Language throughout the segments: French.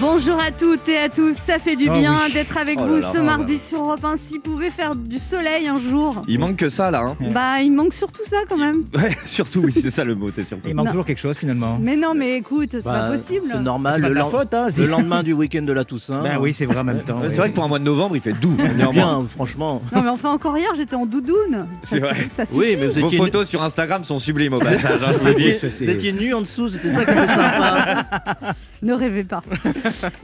Bonjour à toutes et à tous, ça fait du Ah bien oui. d'être avec Oh vous là, ce là mardi sur Europe 1. S'il pouvait faire du soleil un jour, Il manque que ça là. Hein. bah il manque surtout ça quand même. Ouais, surtout, oui, c'est ça le mot, c'est surtout. Il manque Non. toujours quelque chose finalement. Mais non, mais écoute, c'est Bah, pas possible. C'est normal. Le, faute, hein, le lendemain du week-end de la Toussaint. Ben oui, c'est vrai en même temps. C'est oui. vrai que pour un mois de novembre, il fait doux. néanmoins. Bien, franchement. Non, mais enfin encore hier, j'étais en doudoune. C'est vrai. Ça. Oui, mais vous Vos photos sur Instagram sont sublimes au passage. hein, vous étiez, c'est- vous étiez nus en dessous, c'était ça qui était sympa. Ne rêvez pas.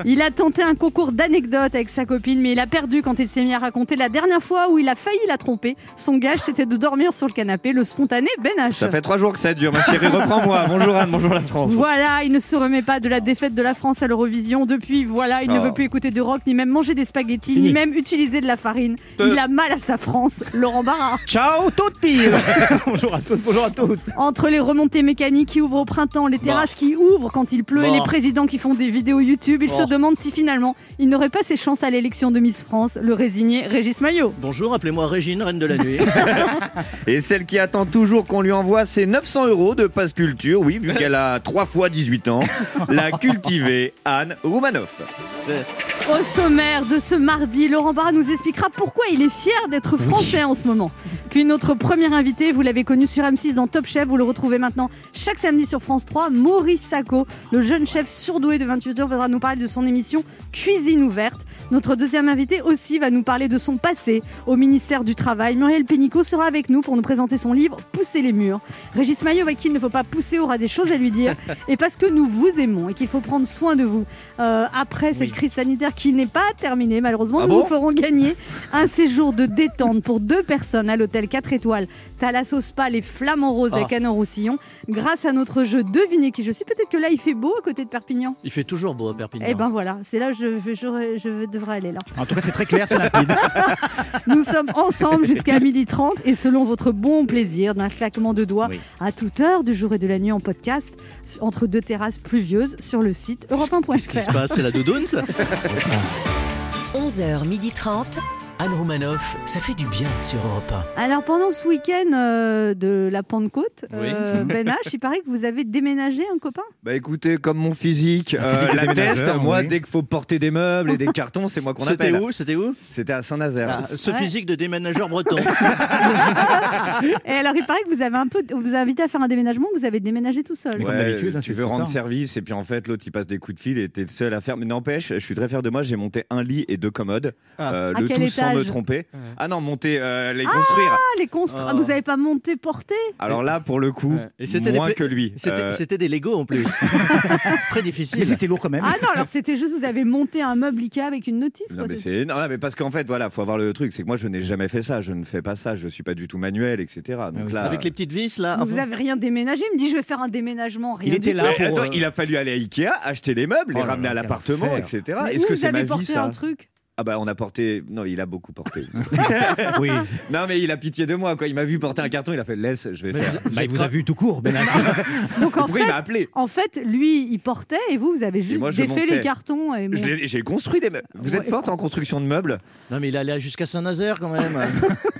Il a tenté un concours d'anecdotes avec sa copine, mais il a perdu quand il s'est mis à raconter la dernière fois où il a failli la tromper. Son gage, c'était de dormir sur le canapé, le spontané Ben H. Ça fait trois jours que ça dure, ma chérie. Reprends-moi. Bonjour Anne, bonjour la France. Voilà, il ne se remet pas de la défaite de la France à l'Eurovision. Depuis, voilà, il ne Oh. veut plus écouter de rock, ni même manger des spaghettis, Fini. ni même utiliser de la farine. Il a mal à sa France, Laurent Barra. Ciao tutti Bonjour à toutes, bonjour à tous. Entre les remontées mécaniques qui ouvrent au printemps, les terrasses qui ouvrent quand il pleut et Bah. les présidents qui font des vidéos YouTube, il se Oh. demande si finalement il n'aurait pas ses chances à l'élection de Miss France, le résigné Régis Maillot. Bonjour, appelez-moi Régine, reine de la nuit. Et celle qui attend toujours qu'on lui envoie ses 900 euros de passe culture, oui, vu qu'elle a trois fois 18 ans, la cultivée Anne Roumanoff. Au sommaire de ce mardi, Laurent Barra nous expliquera pourquoi il est fier d'être français en ce moment. Puis notre premier invité, vous l'avez connu sur M6 dans Top Chef, vous le retrouvez maintenant chaque samedi sur France 3, Maurice Sacco, le jeune chef surdoué de 28 ans, viendra nous parler de son émission Cuisine ouverte. Notre deuxième invité aussi va nous parler de son passé au ministère du Travail. Muriel Pénicaud sera avec nous pour nous présenter son livre Pousser les murs. Régis Maillot, avec qui il ne faut pas pousser, aura des choses à lui dire. Et parce que nous vous aimons et qu'il faut prendre soin de vous euh, après cette crise sanitaire qui n'est pas terminée, malheureusement, Ah nous bon vous ferons gagner un séjour de détente pour deux personnes à l'hôtel 4 étoiles Thalasso Spa, les Flamands Roses à Ah. Canon-Roussillon, grâce à notre jeu Devinez qui je suis. Peut-être que là, il fait beau à côté de Perpignan. Il fait toujours beau à Perpignan. Eh ben voilà, c'est là que je, je, je- je aller là. En tout cas, c'est très clair, c'est limpide. Nous sommes ensemble jusqu'à 12h30 et selon votre bon plaisir, d'un claquement de doigts Oui. à toute heure du jour et de la nuit en podcast, entre deux terrasses pluvieuses sur le site europe Qu'est-ce qui se 1.fr. passe? C'est la doudoune, ça? 11h30. Anne Romanoff. Ça fait du bien sur Europe Alors pendant ce week-end euh, de la Pentecôte, Oui. euh, Ben H, il paraît que vous avez déménagé un copain? Bah écoutez, comme mon physique, physique euh, la teste, moi, oui. dès qu'il faut porter des meubles et des cartons, c'est moi qu'on C'était appelle. où C'était où? C'était à Saint-Nazaire. Ah, Ce Ouais. physique de déménageur breton. Et alors il paraît que vous avez un peu, vous a invité à faire un déménagement, vous avez déménagé tout seul. Comme d'habitude, hein, tu veux rendre ça. service et puis en fait l'autre il passe des coups de fil et t'es seul à faire. Mais n'empêche, je suis très fier de moi, j'ai monté un lit et deux commodes, Ah. euh, À le quel tout sans me tromper. Ah non, monter, euh, les construire. Ah, les constru- Oh. ah, vous n'avez pas monté, porté Alors là, pour le coup, Ouais. Et c'était des moins pla- que lui. C'était Euh, c'était des Lego en plus. Très difficile. Mais c'était lourd quand même. Ah non, alors c'était juste vous avez monté un meuble Ikea avec une notice. Non quoi, mais c'est- c'est non mais parce qu'en fait voilà faut avoir le truc c'est que moi je n'ai jamais fait ça je ne fais pas ça je suis pas du tout manuel etc donc oui, là Avec les petites vis là. Vous avez rien déménagé Il me dit je vais faire un déménagement. Rien Il était du là tout. Mais pour, attends euh, il a fallu aller à Ikea acheter les meubles les Oh là ramener là, à l'appartement etc Mais est-ce où que vous c'est ma avez vie porté ça un truc ah bah on a porté non il a beaucoup porté Oui. non mais il a pitié de moi quoi il m'a vu porter un carton il a fait laisse je vais faire Bah, il vous a vu tout court, Ben. Donc en pourquoi il fait, m'a appelé en fait, lui, il portait et vous, vous avez juste moi, je défait montais. les cartons. Et Je bon. l'ai- j'ai construit les meubles vous êtes forte en construction de meubles? Non mais il allait jusqu'à Saint-Nazaire quand même.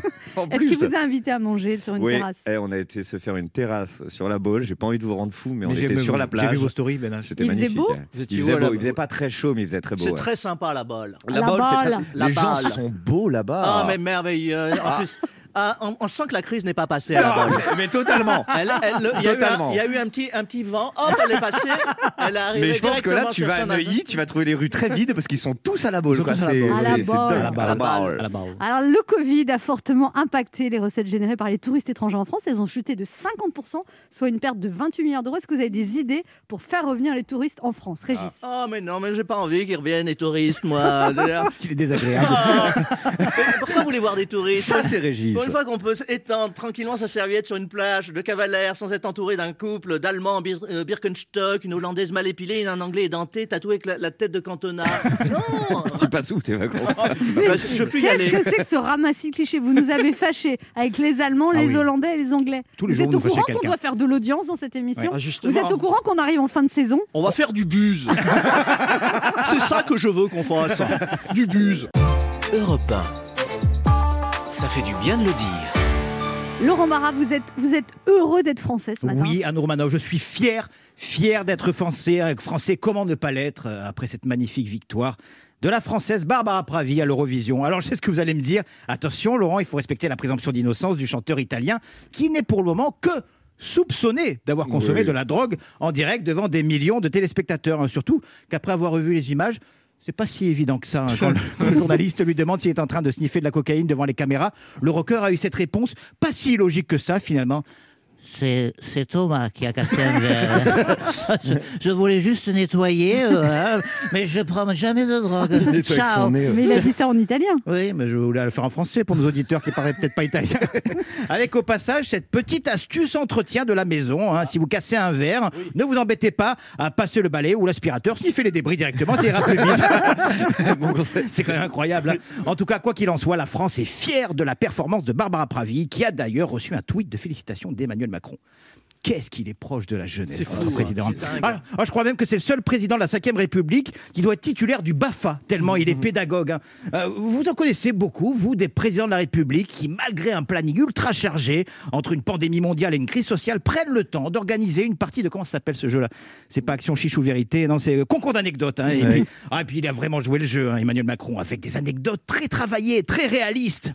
Est-ce qu'il vous a invité à manger sur une oui, terrasse eh, on a été se faire une terrasse sur la Baule. J'ai pas envie de vous rendre fou, mais, on Mais était sur la J'ai vu plage. vos stories, Ben. C'était Il faisait magnifique. beau hein. Il faisait la beau. Il faisait Baule pas très chaud, mais il faisait très beau. C'est ouais. très sympa la balle. La Baule, c'est Baule. très- La Les gens sont beaux là-bas. Ah mais merveilleux. En Ah. plus, ah, on, on sent que la crise n'est pas passée à la Ah, balle. mais totalement. Elle- elle- le- Il y, a eu un- Totalement. il y a eu un petit, un petit vent, hop, elle est passée, elle est arrivée. Mais je pense que là, directement tu vas à. Neuilly, tu vas trouver les rues très vides parce qu'ils sont tous à la boule. quoi. à la balle. Alors, le Covid a fortement impacté les recettes générées par les touristes étrangers en France. Elles ont chuté de 50%, soit une perte de 28 milliards d'euros. Est-ce que vous avez des idées pour faire revenir les touristes en France? Régis Oh mais non, mais j'ai pas envie qu'ils reviennent les touristes, moi. Parce qu'il est désagréable. Ah. Pourquoi vous voulez voir des touristes? Ça, c'est Régis. Pour une fois qu'on peut étendre tranquillement sa serviette sur une plage de cavalaire sans être entouré d'un couple d'Allemands Bir- euh, Birkenstock, une Hollandaise mal épilée et un Anglais édenté tatoué avec la, la tête de Cantona. Non Tu passes où tes vacances Bah, Je plus y aller. Qu'est-ce que c'est que ce ramassis de clichés? Vous nous avez fâchés avec les Allemands, Ah les oui. Hollandais et les Anglais. Tous les vous jours, êtes au courant qu'on doit faire de l'audience dans cette émission? Ah. Vous êtes au courant qu'on arrive en fin de saison? On va faire du buse. C'est ça que je veux qu'on fasse. Du buse. Europe 1. Ça fait du bien de le dire. Laurent Barra, vous êtes, vous êtes heureux d'être français ce matin Oui, Anne Romanoff, je suis fier, fier d'être français. Avec français, comment ne pas l'être euh, après cette magnifique victoire de la française Barbara Pravi à l'Eurovision. Alors, je sais ce que vous allez me dire. Attention, Laurent, il faut respecter la présomption d'innocence du chanteur italien qui n'est pour le moment que soupçonné d'avoir consommé Oui. de la drogue en direct devant des millions de téléspectateurs. hein. Surtout qu'après avoir revu les images, c'est pas si évident que ça. hein. Quand, le, quand le journaliste lui demande s'il est en train de sniffer de la cocaïne devant les caméras, le rocker a eu cette réponse, pas si logique que ça finalement. C'est, Thomas qui a cassé un verre. je, je voulais juste nettoyer, euh, hein, mais je prends jamais de drogue. Ciao. Mais il a dit ça en italien. Oui, mais je voulais le faire en français pour nos auditeurs qui paraissent peut-être pas italiens. Avec au passage cette petite astuce entretien de la maison. hein. Si vous cassez un verre, ne vous embêtez pas à passer le balai ou l'aspirateur, sniffer les débris directement, ça ira plus vite. C'est quand même incroyable. hein. En tout cas, quoi qu'il en soit, la France est fière de la performance de Barbara Pravi, qui a d'ailleurs reçu un tweet de félicitations d'Emmanuel Macron. Qu'est-ce qu'il est proche de la jeunesse, C'est fou, notre président. dingue. Ah, ah, je crois même que c'est le seul président de la Ve République qui doit être titulaire du BAFA, tellement il est Mhm. pédagogue. hein. Euh, vous en connaissez beaucoup, vous, des présidents de la République qui, malgré un planning ultra chargé, entre une pandémie mondiale et une crise sociale, prennent le temps d'organiser une partie de... Comment ça s'appelle ce jeu-là? C'est pas Action Chiche ou Vérité, non, c'est euh, Concours d'anecdotes. hein. Et, Ouais. puis, ah, et puis il a vraiment joué le jeu, hein, Emmanuel Macron, avec des anecdotes très travaillées, très réalistes.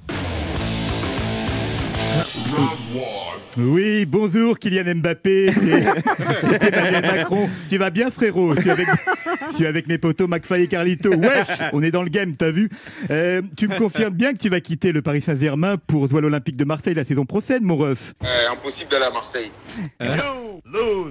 Oui, bonjour Kylian Mbappé, c'est c'est Emmanuel Macron. Tu vas bien frérot? Je suis avec, je suis avec mes potos McFly et Carlito. Wesh, on est dans le game, t'as vu? Euh, Tu me confirmes bien que tu vas quitter le Paris Saint-Germain pour jouer à l'Olympique de Marseille la saison prochaine, mon ref Euh, impossible d'aller à Marseille.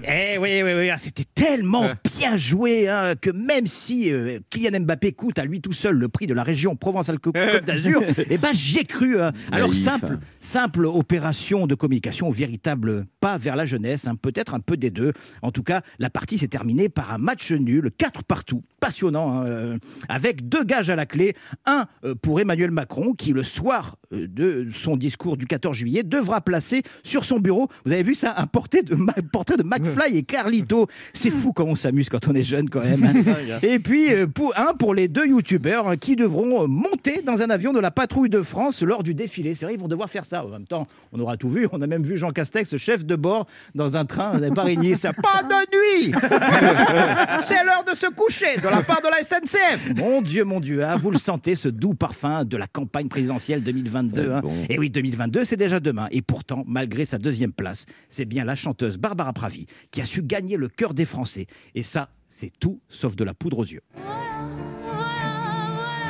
Eh oui, oui, oui, ah, c'était tellement bien joué hein, que même si euh, Kylian Mbappé coûte à lui tout seul le prix de la région Provence-Alpes-Côte d'Azur, eh ben j'y ai cru. hein. Alors simple, hein. simple opération de communication, véritable pas vers la jeunesse, hein, peut-être un peu des deux. En tout cas, la partie s'est terminée par un match nul, 4 partout, passionnant, hein, euh, avec deux gages à la clé. Un euh, pour Emmanuel Macron, qui le soir de son discours du 14 juillet devra placer sur son bureau, vous avez vu ça, un portrait de, Ma- portrait de McFly et Carlito. C'est fou comment on s'amuse quand on est jeune quand même. Et puis euh, pour, un pour les deux youtubeurs qui devront monter dans un avion de la patrouille de France lors du défilé. C'est vrai, ils vont devoir faire ça. En même temps, on aura tout vu. On a même vu Jean Castex, chef de bord, dans un train. Vous n'avez pas régné ça. Pas de nuit C'est l'heure de se coucher de la part de la SNCF. Mon Dieu, mon Dieu, hein, vous le sentez, ce doux parfum de la campagne présidentielle 2022. Hein. bon. Et oui, 2022, c'est déjà demain. Et pourtant, malgré sa deuxième place, c'est bien la chanteuse Barbara Pravi qui a su gagner le cœur des Français. Et ça, c'est tout sauf de la poudre aux yeux.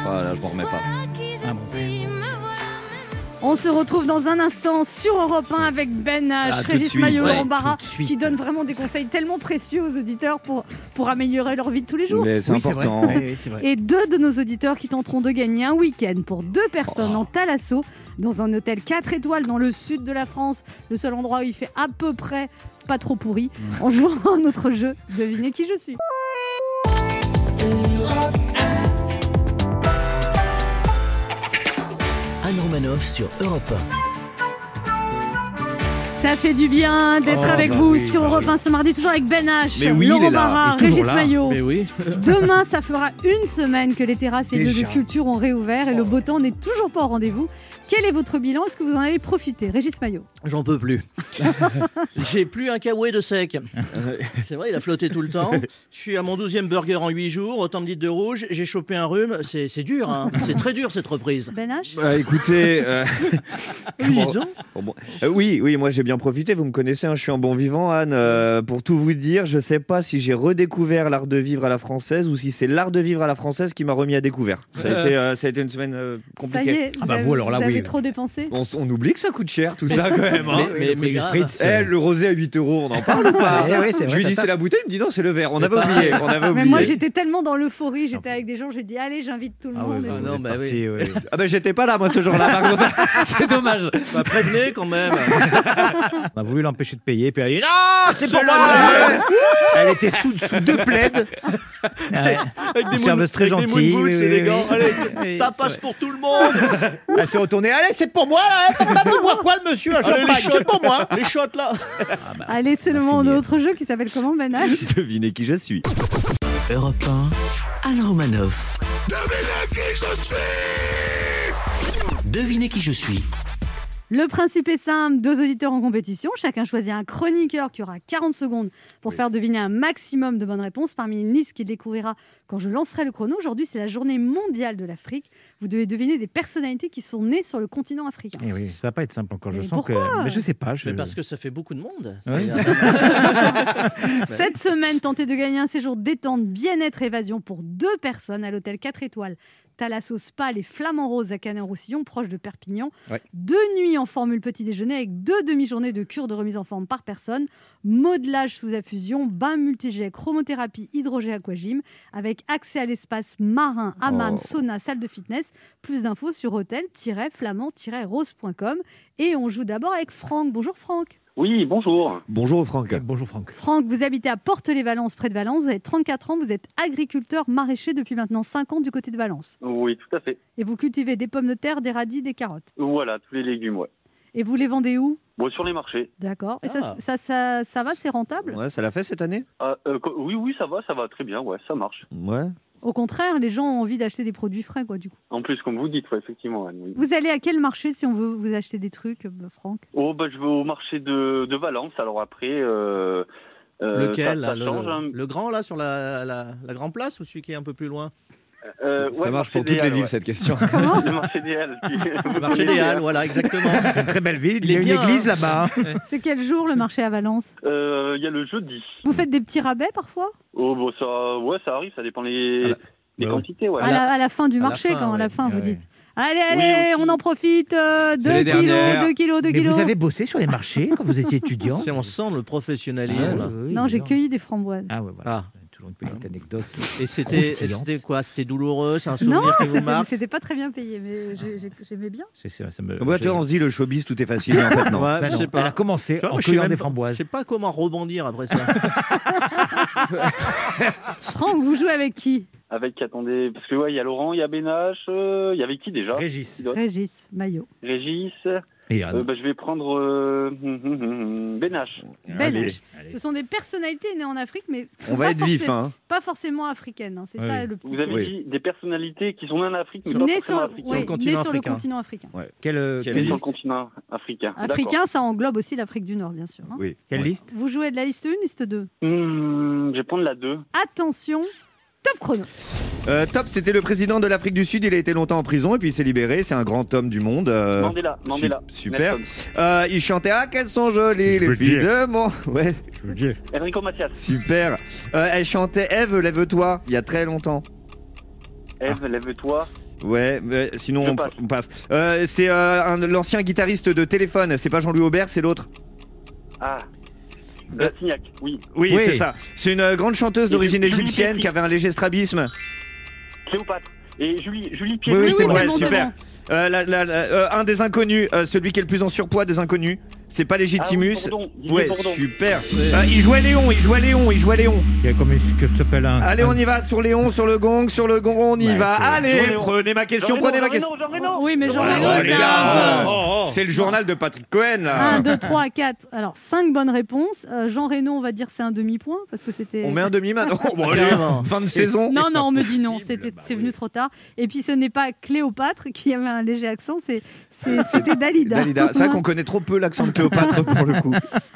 Voilà, je m'en remets pas. Ah, mon père. On se retrouve dans un instant sur Europe 1 avec Ben H, Ah, Régis Maillot, ouais, Barra, qui donnent vraiment des conseils tellement précieux aux auditeurs pour, pour améliorer leur vie de tous les jours. C'est Oui, important. vrai. Et deux de nos auditeurs qui tenteront de gagner un week-end pour deux personnes Oh. en Thalasso dans un hôtel 4 étoiles dans le sud de la France, le seul endroit où il fait à peu près pas trop pourri, Mm. en jouant à notre jeu Devinez qui je suis. Sur Europe Ça fait du bien d'être Oh, avec bah vous oui, sur bah Europe oui. 1 ce mardi, toujours avec Ben H, oui, Laurent. Barra, Régis. Maillot. Oui. Demain, ça fera une semaine que les terrasses et lieux de culture ont réouvert et le beau temps n'est toujours pas au rendez-vous. Quel est votre bilan? Est-ce que vous en avez profité? Régis Maillot. J'en peux plus. J'ai plus un kawaii de sec. C'est vrai, il a flotté tout le temps. Je suis à mon 12e burger en 8 jours, autant de litres de rouge. J'ai chopé un rhume. C'est c'est dur, hein. c'est très dur cette reprise. Ben H Bah, écoutez, euh. Bon, bon. Euh, oui, oui, moi j'ai bien profité. Vous me connaissez, hein, je suis un bon vivant, Anne. Euh, pour tout vous dire, je sais pas si j'ai redécouvert l'art de vivre à la française ou si c'est l'art de vivre à la française qui m'a remis à découvert. Ça a été, euh, ça a été une semaine euh, Ça y compliquée. est, Ah bah avez- vous, alors là, avez oui. trop dépensé On, on oublie que ça coûte cher tout ça quand même. Hein. Mais, mais, mais spritz. Eh, le rosé à 8 euros, on en parle ou pas C'est vrai, c'est Je vrai, lui dis c'est la bouteille, il me dit non, c'est le verre. On avait oublié. On avait Mais oublié. moi j'étais tellement dans l'euphorie, j'étais avec des gens, j'ai dit allez j'invite tout le Ah monde. bah, non, bah parti, ouais. Ah ben j'étais pas là moi ce jour-là. par contre. c'est dommage. Bah, prévenez quand même. On a voulu l'empêcher de payer, puis elle a dit Non, c'est pour moi Elle était sous, sous deux plaids. Ouais. Avec Une serveuse très avec des gentille, oui, oui, des oui. gants. Allez, Oui, ta c'est passe vrai. pour tout le monde. Elle s'est retournée. Allez, c'est pour moi, là Pas boire quoi, le monsieur les shots pour moi Les shots là. Allez, c'est le moment de notre jeu qui s'appelle comment Ben H Devinez qui je suis. Europe 1, Anne Romanoff. Devinez qui je suis Devinez qui je suis Le principe est simple, deux auditeurs en compétition, chacun choisit un chroniqueur qui aura 40 secondes pour faire deviner un maximum de bonnes réponses parmi une liste qu'il découvrira quand je lancerai le chrono. Aujourd'hui, c'est la journée mondiale de l'Afrique. Vous devez deviner des personnalités qui sont nées sur le continent africain. Eh oui, ça va pas être simple encore. Je Mais sens pourquoi? que. Mais je sais pas. Je... Mais parce que ça fait beaucoup de monde. Cette semaine, tentez de gagner un séjour détente, bien-être, évasion pour deux personnes à l'hôtel 4 étoiles. Thalasso Spa, les Flamands Roses à Canet-Roussillon, proche de Perpignan. Ouais. Deux nuits en formule petit déjeuner avec deux demi-journées de cure de remise en forme par personne, modelage sous infusion, bain multijet, chromothérapie, hydrogé aquagym, avec accès à l'espace marin, hammam, Oh. sauna, salle de fitness. Plus d'infos sur hôtel-flamand-rose.com. Et on joue d'abord avec Franck. Bonjour Franck. Oui, bonjour. Bonjour Franck. Bonjour Franck. Franck, vous habitez à Porte-les-Valences, près de Valence. Vous avez 34 ans, vous êtes agriculteur maraîcher depuis maintenant 5 ans du côté de Valence. Oui, tout à fait. Et vous cultivez des pommes de terre, des radis, des carottes. Voilà, tous les légumes, ouais. Et vous les vendez où? Bon, sur les marchés. D'accord. Et Ah. ça, ça, ça, ça va, c'est rentable? Ouais, ça l'a fait cette année? Ah, euh, co- oui, oui, ça va, ça va très bien, ouais, ça marche. Ouais. Au contraire, les gens ont envie d'acheter des produits frais, quoi, du coup. En plus, comme vous dites, ouais, effectivement, Anne, oui. Vous allez à quel marché si on veut vous acheter des trucs, euh, Franck? Oh, bah, je vais au marché de, de Valence, alors après... Euh, euh, Lequel ça, ça là, le, change, hein. le grand là sur la, la, la grande place ou celui qui est un peu plus loin? Euh, Ça ouais, marche pour toutes les villes ouais. cette question. Le marché des Halles. Le marché des Halles, voilà, exactement. Une très belle ville. Il y a une bien, église hein. là-bas. C'est quel jour le marché à Valence Euh, Il y a le jeudi. Vous faites des petits rabais parfois Oh, bon, ça, ouais, ça arrive, ça dépend les, Ah les Bah quantités, ouais. à, la, à la fin du à la marché, fin, quand à la ouais. fin, vous dites. Allez, allez, on en profite. 2 les kilos, dernières. 2 kilos, 2 Mais kilos. vous avez bossé sur les marchés quand vous étiez étudiant on sent le professionnalisme. Ah, oui, Non, j'ai cueilli des framboises. Ah ouais, voilà. Ah. Toujours une petite anecdote. Et c'était quoi? C'était douloureux C'est un Non, souvenir qui vous c'était marque? c'était pas très bien payé, mais j'ai- j'ai- j'aimais bien. Ça me- Ouais, je- tu vois, on se dit le showbiz, tout est facile, en fait non. Ouais, Bah je non, sais pas. Elle a commencé vois, en cueillant des framboises. Je sais pas comment rebondir après ça. Franck, vous jouez avec qui? Avec, attendez, parce que, ouais, il y a Laurent, il y a Bénache, euh, il y avait qui déjà? Régis. Régis Maillot. Régis. Et. Euh, bah, je vais prendre euh, hum, hum, hum, hum, Bénache. Ben. Ce sont des personnalités nées en Afrique, mais On va pas être vif, forcément- hein. Pas forcément africaines. hein. C'est Oui. ça le petit. Vous avez piège. dit des personnalités qui sont nées en Afrique, mais pas forcément sur, africaines. oui, le continent né sur le africain. continent africain. Quelle, euh, Quelle quelle Sur le liste continent africain. Africain, ça englobe aussi l'Afrique du Nord, bien sûr. hein. Oui. Quelle Ouais. liste? Vous jouez de la liste 1, liste 2. Hmm, je vais prendre la 2. Attention, top chrono. Euh, top, c'était le président de l'Afrique du Sud. Il a été longtemps en prison et puis il s'est libéré. C'est un grand homme du monde. euh, Mandela, Mandela. su- super. Euh, il chantait Ah, qu'elles sont jolies Je les veux filles dire. de mon. Ouais, Enrico Macias. super. Euh, elle chantait Eve, lève-toi, il y a très longtemps. Eve, lève-toi. Ouais, mais sinon Je on, passe. on passe. Euh, c'est euh, un- l'ancien guitariste de Téléphone. C'est pas Jean-Louis Aubert, c'est l'autre. Ah. Euh, oui. Oui, Oui. c'est ça. C'est une euh, grande chanteuse d'origine Julie égyptienne Petri. qui avait un léger strabisme. Cléopâtre. Et Julie, Julie Pierre. oui, oui, c'est c'est vrai, c'est super. Euh, la- la- la- euh, un des inconnus, euh, celui qui est le plus en surpoids des inconnus. C'est pas Légitimus. Ah, oui, Bourdon, ouais, Bourdon. super. Euh, il jouait Léon, il jouait Léon, il jouait Léon. Il y a comme une- que s'appelle un. Allez, on y va sur Léon, sur le gong, sur le gong, on y Ouais, va. Allez, Jean Léon. prenez ma question, Jean prenez ma question. Jean Jean Reno. Oui, mais Jean Jean Reno, Oh, Oh, oh. C'est le journal de Patrick Cohen là. 1, 2, 3, 4. Alors, 5 bonnes réponses. Euh, Jean Reno, on va dire c'est un demi-point parce que c'était. On met un demi maintenant. Bon, allez, Carrément. fin de saison. Non, non, on me dit non, bah c'est venu trop tard. Et puis ce n'est pas Cléopâtre qui avait un léger accent, c'est, c'est- c'était Dalida. Dalida. C'est vrai qu'on connaît trop peu l'accent de Cléopâtre pour le coup.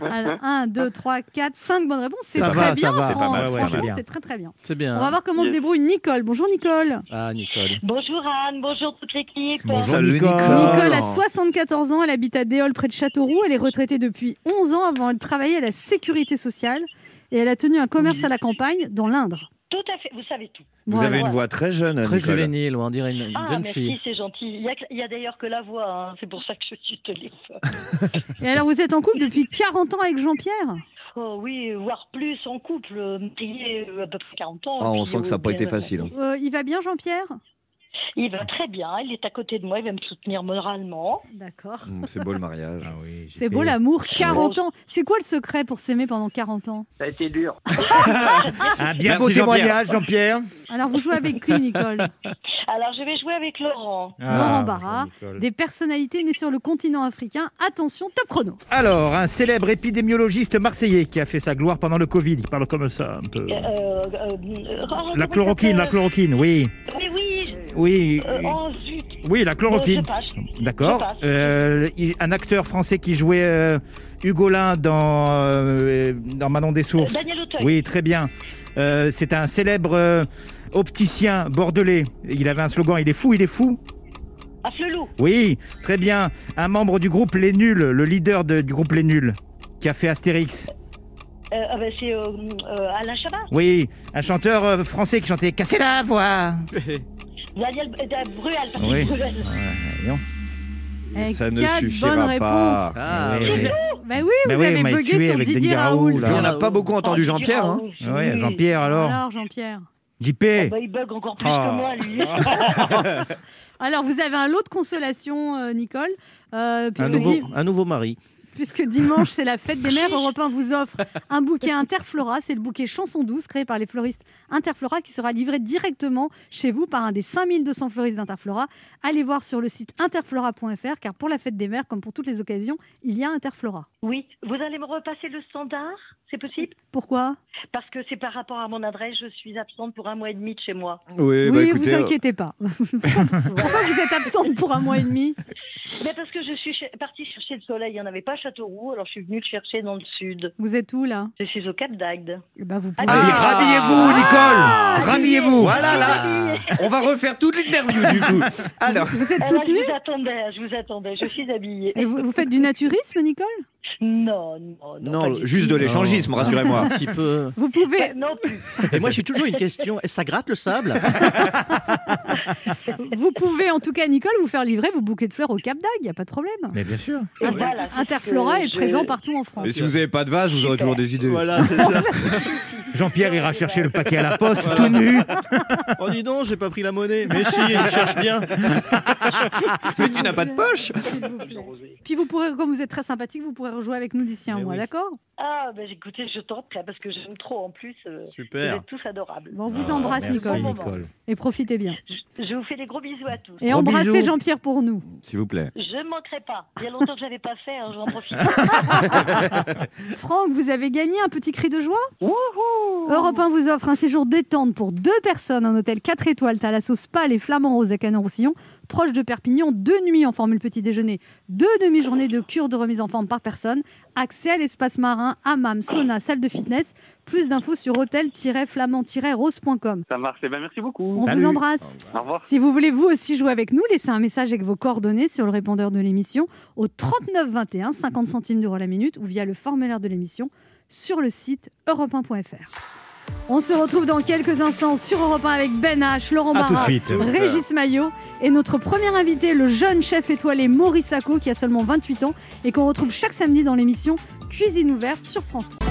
Alors, 1, 2, 3, 4, 5 bonnes réponses. C'est Ça très va, bien, ça va. C'est pas Franck. mal, ouais, Franchement, c'est bien. c'est très très bien. C'est bien. On va voir comment se débrouille Nicole. Bonjour Nicole. Ah, Nicole. Bonjour Anne, bonjour toute l'équipe. Bonjour, Salut, Nicole. Nicole. Nicole a 74 ans, elle habite à Déol près de Châteauroux. Elle est retraitée depuis 11 ans avant de travailler à la sécurité sociale. Et elle a tenu un commerce à la campagne dans l'Indre. Tout à fait, vous savez tout. Vous Voilà. avez une voix très jeune, Très juvénile, on dirait une, une Ah, jeune merci, fille. c'est gentil. Il y a, d'ailleurs que la voix, hein. c'est pour ça que je suis téléphone. Et alors, vous êtes en couple depuis 40 ans avec Jean-Pierre? Oh oui, voire plus en couple, euh, marié euh, à peu près 40 ans. Ah, on sent que ça n'a euh, pas été facile. hein. Euh, Il va bien, Jean-Pierre? Il va très bien, il est à côté de moi, il va me soutenir moralement. D'accord. Hum, C'est beau le mariage. Ah oui, C'est beau l'amour, 40 ans. C'est quoi le secret pour s'aimer pendant 40 ans? Ça a été dur. Un bien Merci, beau témoignage, Jean-Pierre. Alors, vous jouez avec qui, Nicole? Alors je vais jouer avec Laurent. Laurent Barra. Des personnalités nées sur le continent africain. Attention, top chrono. Alors, un célèbre épidémiologiste marseillais qui a fait sa gloire pendant le Covid. Il parle comme ça un peu. Euh, euh, euh, La chloroquine, la chloroquine, oui. Oui, oui, Oui, Euh, oh oui, la chloroquine. Euh. D'accord. Euh, un acteur français qui jouait euh, Hugolin dans, euh, dans Manon des Sources. Euh, Daniel Auteuil. Oui, très bien. Euh, c'est un célèbre euh, opticien bordelais. Il avait un slogan Il est fou, il est fou. À Flelou. Oui, très bien. Un membre du groupe Les Nuls, le leader de- du groupe Les Nuls, qui a fait Astérix. Euh, ah ben, c'est euh, euh, Alain Chabat. Oui, un chanteur euh, français qui chantait Cassez la voix. Daniel euh, Bruel. Patrick Oui. Bruel. Eh, Ça ne suffira pas. Ah, Eh oui, oui. Bah oui, Bah vous oui, avez bugué sur Didier Raoul. Raoul. on n'a pas beaucoup entendu Oh, Jean-Pierre. hein. Oui. Jean-Pierre alors. Alors, Jean-Pierre. JP. Ah bah, il bug encore plus Ah. que moi, lui. Alors, vous avez un lot de consolation, euh, Nicole. Euh, Un puisque, nouveau, un nouveau mari. Puisque dimanche, c'est la fête des mères, Europe 1 vous offre un bouquet Interflora. C'est le bouquet Chanson douce créé par les fleuristes Interflora qui sera livré directement chez vous par un des 5200 fleuristes d'Interflora. Allez voir sur le site interflora.fr car pour la fête des mères, comme pour toutes les occasions, il y a Interflora. Oui, vous allez me repasser le standard? C'est possible Pourquoi Parce que c'est par rapport à mon adresse, je suis absente pour un mois et demi de chez moi. Oui, bah Oui, écoutez. vous inquiétez pas. Pourquoi vous êtes absente pour un mois et demi Mais parce que je suis partie chercher le soleil, il n'y en avait pas à Châteauroux, alors je suis venue le chercher dans le sud. Vous êtes où là Je suis au Cap d'Agde. Eh ben, vous Ah, pouvez- Allez, rhabillez-vous, Nicole. Rhabillez-vous. Voilà, là, on va refaire toute l'interview du coup. Alors, Vous êtes Ah, toute je nue vous attendais, je vous attendais, je suis habillée. Et vous, vous faites du naturisme, Nicole Non, non, non. non, juste de l'échangisme, rassurez-moi. Un petit peu. Vous pouvez, Non plus. Et moi, j'ai toujours une question. Est-ce que ça gratte le sable? Vous pouvez en tout cas, Nicole, vous faire livrer vos bouquets de fleurs au Cap d'Agde, il n'y a pas de problème. Mais bien sûr. Et voilà, c'est Interflora est je- présent partout en France. Et si vous n'avez pas de vase, vous aurez toujours des idées. Voilà, c'est ça. Jean-Pierre ira chercher le paquet à la poste, tout nu. Oh, dis donc, j'ai pas pris la monnaie. Mais si, il cherche bien. Mais tu n'as pas de poche. Puis vous pourrez, comme vous êtes très sympathique, vous pourrez rejouer avec nous d'ici un Mais mois, oui. d'accord? Ah, ben écoutez, je tente là parce que j'aime trop en plus. euh, Vous Super. êtes tous adorables. Bon, on vous embrasse, Ah, Merci, Nicole. Nicole. Et profitez bien. Je, je vous fais des gros bisous à tous. Et Gros embrassez bisous. Jean-Pierre pour nous. S'il vous plaît. Je ne manquerai pas. Il y a longtemps que je n'avais pas fait, hein, je vais en profiter. Franck, vous avez gagné un petit cri de joie? Wouhou Europe 1 vous offre un séjour détente pour deux personnes en hôtel 4 étoiles Thalasso Spa les Flamands Roses à Canon-Roussillon, proche de Perpignan, deux nuits en formule petit déjeuner, deux demi-journées de cure de remise en forme par personne, accès à l'espace marin, hammam, sauna, salle de fitness. Plus d'infos sur hôtel-flamand-rose.com. Ça marche. Eh ben, merci beaucoup. On Salut. vous embrasse. Au revoir. Si vous voulez vous aussi jouer avec nous, laissez un message avec vos coordonnées sur le répondeur de l'émission au 39 21, 50 centimes d'euros la minute ou via le formulaire de l'émission sur le site europe1.fr. On se retrouve dans quelques instants sur Europe 1 avec Ben H, Laurent Barra. Régis Maillot et notre premier invité, le jeune chef étoilé Maurice Sacco qui a seulement 28 ans et qu'on retrouve chaque samedi dans l'émission Cuisine ouverte sur France 3.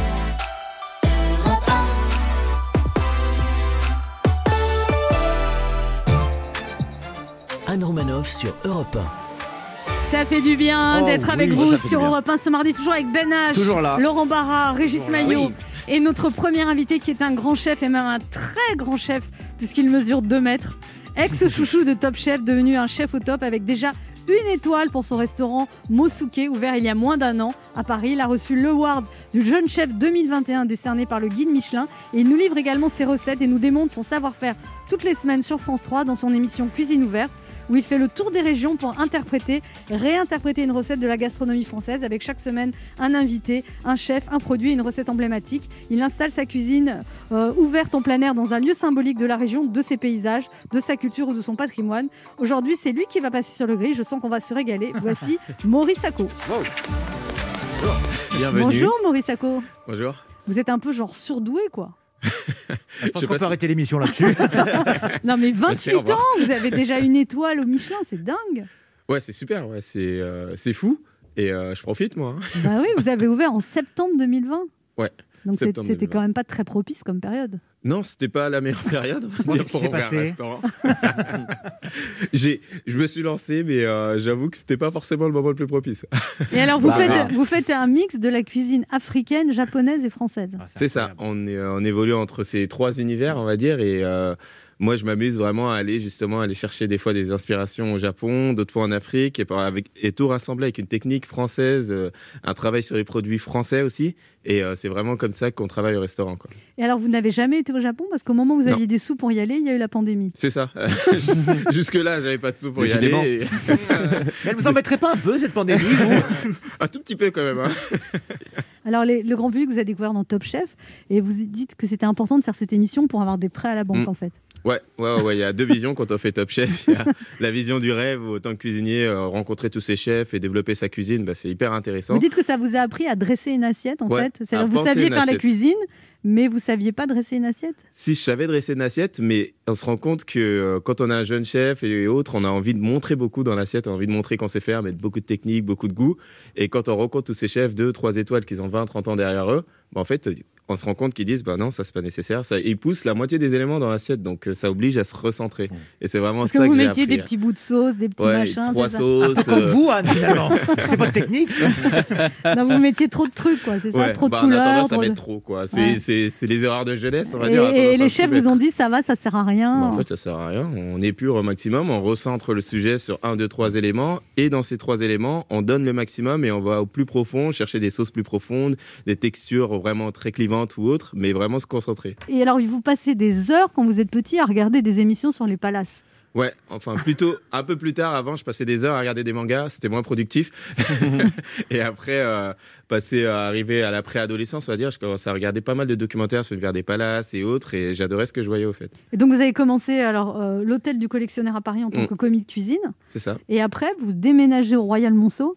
Anne Romanoff sur Europe 1. Ça fait du bien Oh d'être oui, avec vous sur. Europe 1 ce mardi, toujours avec Ben H, Toujours là. Laurent Barra, Régis Maillot Oui. Et notre premier invité qui est un grand chef et même un très grand chef puisqu'il mesure 2 mètres. Ex-chouchou de Top Chef, devenu un chef au top avec déjà une étoile pour son restaurant Mosuke, ouvert il y a moins d'un an à Paris. Il a reçu l'award du jeune chef 2021 décerné par le guide Michelin et il nous livre également ses recettes et nous démontre son savoir-faire toutes les semaines sur France 3 dans son émission Cuisine ouverte où il fait le tour des régions pour interpréter, réinterpréter une recette de la gastronomie française avec chaque semaine un invité, un chef, un produit, une recette emblématique. Il installe sa cuisine euh, ouverte en plein air dans un lieu symbolique de la région, de ses paysages, de sa culture ou de son patrimoine. Aujourd'hui, c'est lui qui va passer sur le grill. Je sens qu'on va se régaler. Voici Maurice Sacco. Bienvenue. Bonjour Maurice Sacco. Bonjour. Vous êtes un peu genre surdoué quoi. Je pense qu'on pas peut si- arrêter l'émission là-dessus. Non mais Merci, au 28 ans, vous avez déjà une étoile au Michelin, c'est dingue. Ouais, c'est super, ouais, c'est euh, c'est fou. Et euh, je profite, moi. hein. Bah oui, vous avez ouvert en septembre 2020. Ouais, Donc c'était 2020. quand même pas très propice comme période. Non, c'était pas la meilleure période, on va Bon, dire, qu'est-ce qui pour s'est ouvrir un passé restaurant. J'ai- Je me suis lancé, mais euh, j'avoue que c'était pas forcément le moment le plus propice. Et alors vous Bah, faites bah. vous faites un mix de la cuisine africaine, japonaise et française. Ah, C'est ça, on, est, euh, on évolue entre ces trois univers, on va dire, et euh, moi, je m'amuse vraiment à aller justement aller chercher des fois des inspirations au Japon, d'autres fois en Afrique, et, par- avec, et tout rassembler avec une technique française, euh, un travail sur les produits français aussi. Et euh, c'est vraiment comme ça qu'on travaille au restaurant. quoi. Et alors, vous n'avez jamais été au Japon? Parce qu'au moment où vous Non. aviez des sous pour y aller, il y a eu la pandémie. C'est ça. Jusque là, j'avais pas de sous pour y aller. et- Elle vous embêterait pas un peu cette pandémie vous? Un tout petit peu quand même. hein. Alors, les- le grand public vous a découvert dans Top Chef et vous dites que c'était important de faire cette émission pour avoir des prêts à la banque, Mm. en fait. Ouais, ouais, ouais. Il y a deux visions quand on fait Top Chef. Il y a la vision du rêve où, autant que cuisinier, euh, rencontrer tous ses chefs et développer sa cuisine, bah, c'est hyper intéressant. Vous dites que ça vous a appris à dresser une assiette, en Ouais, fait. C'est-à-dire vous saviez faire la cuisine, mais vous saviez pas dresser une assiette? Si je savais dresser une assiette, mais on se rend compte que euh, quand on a un jeune chef et autres, on a envie de montrer beaucoup dans l'assiette, on a envie de montrer qu'on sait faire, mettre beaucoup de technique, beaucoup de goût. Et quand on rencontre tous ces chefs, 2, 3 étoiles, qui ont 20, 30 ans derrière eux, bah, en fait, on se rend compte qu'ils disent, bah non, ça c'est pas nécessaire. Ça, ils poussent la moitié des éléments dans l'assiette, donc euh, ça oblige à se recentrer. Et c'est vraiment Parce que ça vous que mettiez appris. des petits bouts de sauce, des petits Ouais, machins. trois ça sauces. Comme euh, vous, Anne, finalement. C'est votre technique. Non, vous mettiez trop de trucs, quoi. C'est ça, trop de bah, on a couleurs. tendance à mettre trop, quoi. C'est Ouais. les erreurs de jeunesse, on va Et, dire. et les chefs vous ont dit ça va, ça sert à rien. Bah, en fait, ça sert à rien. On épure au maximum, on recentre le sujet sur un, deux, trois éléments. Et dans ces trois éléments, on donne le maximum et on va au plus profond, chercher des sauces plus profondes, des textures vraiment très clivantes ou autres, mais vraiment se concentrer. Et alors, vous passez des heures quand vous êtes petit à regarder des émissions sur les palaces? Ouais, enfin, plutôt un peu plus tard, avant, je passais des heures à regarder des mangas, c'était moins productif. et après, euh, passer à arriver à la préadolescence, on va dire, je commençais à regarder pas mal de documentaires sur l'univers des palaces et autres, et j'adorais ce que je voyais au fait. Et donc, vous avez commencé alors euh, l'hôtel du collectionneur à Paris en tant Mm. que commis de cuisine. C'est ça. Et après, vous déménagez au Royal Monceau.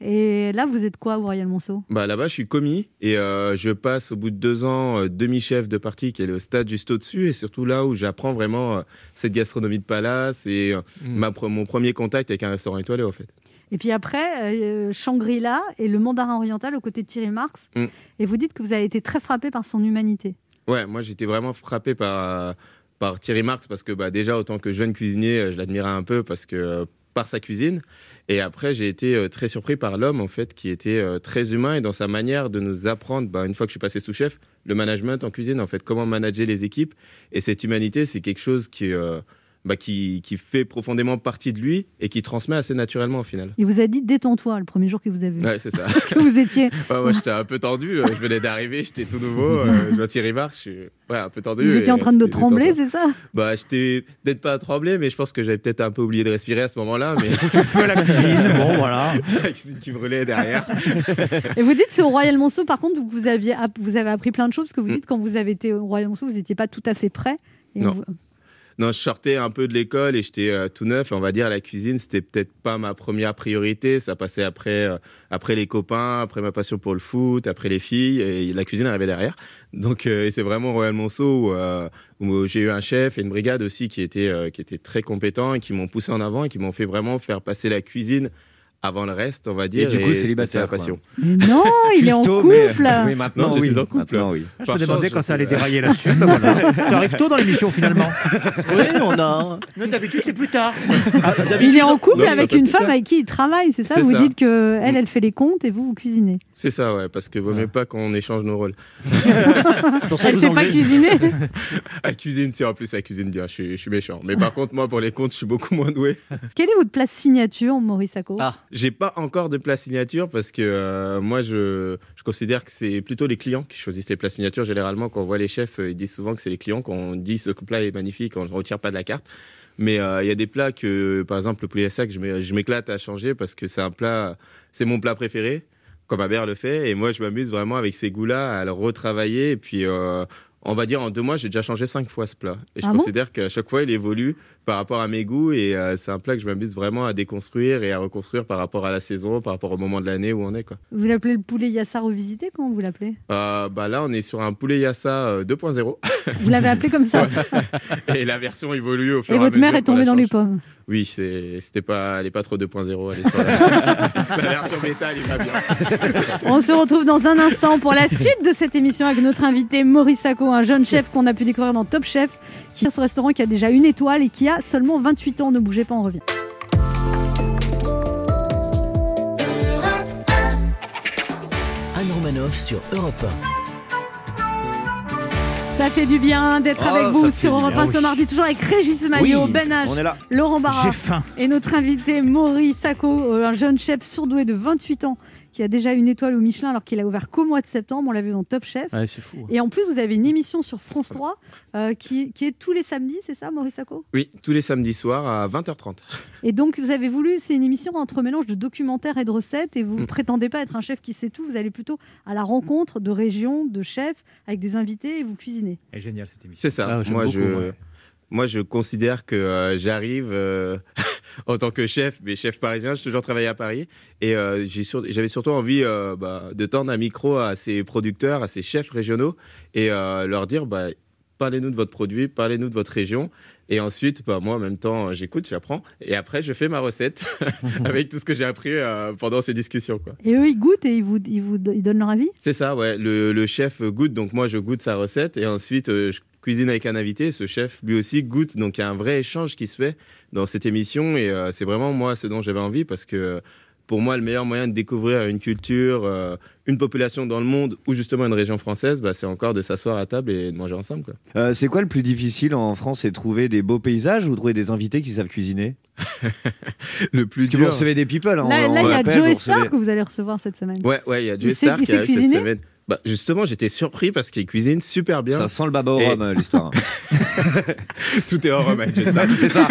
Et là, vous êtes quoi au Royal Monceau? Bah là-bas, je suis commis et euh, je passe au bout de deux ans euh, demi-chef de partie qui est le stade juste au-dessus et surtout là où j'apprends vraiment euh, cette gastronomie de palace et euh, ma pre- mon premier contact avec un restaurant étoilé en fait. Et puis après, euh, Shangri-La et le mandarin oriental aux côtés de Thierry Marx. Mm. Et vous dites que vous avez été très frappé par son humanité. Ouais, moi j'étais vraiment frappé par, par Thierry Marx parce que bah, déjà, autant que jeune cuisinier, je l'admirais un peu parce que euh, par sa cuisine. Et après, j'ai été euh, très surpris par l'homme, en fait, qui était euh, très humain et dans sa manière de nous apprendre, bah, une fois que je suis passé sous-chef, le management en cuisine, en fait, comment manager les équipes. Et cette humanité, c'est quelque chose qui, euh, bah, qui, qui fait profondément partie de lui et qui transmet assez naturellement au final. Il vous a dit détends-toi le premier jour qu'il vous a vu. Ouais, c'est ça. que vous étiez. Ouais, moi, j'étais un peu tendu. euh, Je venais d'arriver, j'étais tout nouveau. euh, Je vois Thierry Marx, je suis ouais, un peu tendu. Vous étiez en train de trembler, c'est ça Bah, j'étais peut-être pas à trembler, mais je pense que j'avais peut-être un peu oublié de respirer à ce moment-là. Mais Tu feu à la cuisine. Bon, voilà. la cuisine qui brûlait derrière. Et vous dites c'est au Royal Monceau, par contre, vous, vous aviez, app- vous avez appris plein de choses, parce que vous Mm. dites quand vous avez été au Royal Monceau, vous n'étiez pas tout à fait prêt. Et Non. vous- Non, je sortais un peu de l'école et j'étais euh, tout neuf. On va dire la cuisine, c'était peut-être pas ma première priorité. Ça passait après, euh, après les copains, après ma passion pour le foot, après les filles. Et la cuisine arrivait derrière. Donc, euh, c'est vraiment Royal Monceau où, euh, où j'ai eu un chef et une brigade aussi qui étaient, qui étaient très compétents et qui m'ont poussé en avant et qui m'ont fait vraiment faire passer la cuisine avant le reste, on va dire. du coup, c'est célibataire, passion. Non, il est en couple mais- Oui, maintenant, Non, je oui. suis en couple. Maintenant, oui. Je me demandais quand je- ça allait dérailler là-dessus. ben voilà. Ça arrive tôt dans l'émission finalement. Oui, on a. Mais D'habitude, c'est plus tard. Il est en couple Non, avec une femme avec qui il travaille, c'est ça Vous ça. dites que elle, elle fait les comptes et vous, vous cuisinez. C'est ça, ouais, parce que vaut mieux pas qu'on échange nos rôles. Pour ça Elle vous sait pas cuisiner. Elle cuisine, si en plus elle cuisine bien, je suis, je suis méchant. Mais par contre, moi, pour les comptes, je suis beaucoup moins doué. Quelle est votre place signature, Maurice Sacco? Ah. J'ai pas encore de plat signature parce que euh, moi, je, je considère que c'est plutôt les clients qui choisissent les plats signatures. Généralement, quand on voit les chefs, euh, ils disent souvent que c'est les clients. Quand on dit ce plat est magnifique, on ne retire pas de la carte. Mais euh, il y a des plats que, par exemple, le poulet à sac, je m'é- je m'éclate à changer parce que c'est un plat, c'est mon plat préféré, comme ma mère le fait. Et moi, je m'amuse vraiment avec ces goûts-là à le retravailler. Et puis, on va dire, en deux mois, j'ai déjà changé cinq fois ce plat. Et je Ah bon considère qu'à chaque fois, il évolue par rapport à mes goûts. Et euh, c'est un plat que je m'amuse vraiment à déconstruire et à reconstruire par rapport à la saison, par rapport au moment de l'année où on est. Quoi. Vous l'appelez le poulet Yassa revisité Comment vous l'appelez? Euh, bah là, on est sur un poulet yassa euh, 2.0. Vous l'avez appelé comme ça et la version évolue au fur Et et à votre mère mesure est tombée dans les pommes. Oui, c'est- c'était pas, elle n'est pas trop 2.0. Elle est sur la, la version bêta, elle est pas bien. On se retrouve dans un instant pour la suite de cette émission avec notre invité Maurice Sacco, un jeune chef qu'on a pu découvrir dans Top Chef, qui est ce restaurant qui a déjà une étoile et qui a seulement 28 ans. Ne bougez pas, on revient. Anne Romanoff sur Europe Ça fait du bien d'être Oh, avec vous sur Europe bien, 1 ce mardi, toujours avec Régis Maillot, Oui, Ben H. Laurent Barra faim. et notre invité Maurice Sacco, euh, un jeune chef surdoué de 28 ans qui a déjà une étoile au Michelin alors qu'il a ouvert qu'au mois de septembre. On l'a vu dans Top Chef. Ouais, c'est fou. Et en plus, vous avez une émission sur France 3 euh, qui, qui est tous les samedis, c'est ça, Maurice Sacco? Oui, tous les samedis soirs à 20h30. Et donc, vous avez voulu, c'est une émission entre mélange de documentaire et de recettes, et vous ne Mm. prétendez pas être un chef qui sait tout, vous allez plutôt à la rencontre de régions, de chefs, avec des invités, et vous cuisinez. Elle est géniale cette émission. C'est ça. Ah, moi, beaucoup, je, ouais. Moi, je considère que euh, j'arrive euh, en tant que chef, mais chef parisien, j'ai toujours travaillé à Paris. Et euh, j'avais surtout envie bah, de tendre un micro à ces producteurs, à ces chefs régionaux, et leur dire bah, parlez-nous de votre produit, parlez-nous de votre région. Et ensuite, bah, moi, en même temps, j'écoute, j'apprends. Et après, je fais ma recette avec tout ce que j'ai appris euh, pendant ces discussions. Quoi. Et eux, ils goûtent et ils vous, ils vous ils donnent leur avis? C'est ça, ouais. Le, le chef goûte, donc moi je goûte sa recette et ensuite euh, je cuisine avec un invité. Ce chef lui aussi goûte, donc il y a un vrai échange qui se fait dans cette émission et euh, c'est vraiment moi ce dont j'avais envie parce que euh, pour moi le meilleur moyen de découvrir une culture, euh, une population dans le monde ou justement une région française, bah, c'est encore de s'asseoir à table et de manger ensemble. Quoi. Euh, c'est quoi le plus difficile en France C'est trouver des beaux paysages ou trouver des invités qui savent cuisiner? Le plus Parce que vous dur. recevez des people. hein, Là, il y a Joe Star recevez- que vous allez recevoir cette semaine. Ouais, ouais, il y a Joe Star qui sait arrive cette cuisiner? semaine. Bah, justement, j'étais surpris parce qu'il cuisine super bien. Ça sent le baba au Et- rhum, euh, l'histoire. Tout est avec Joe Star. c'est ça.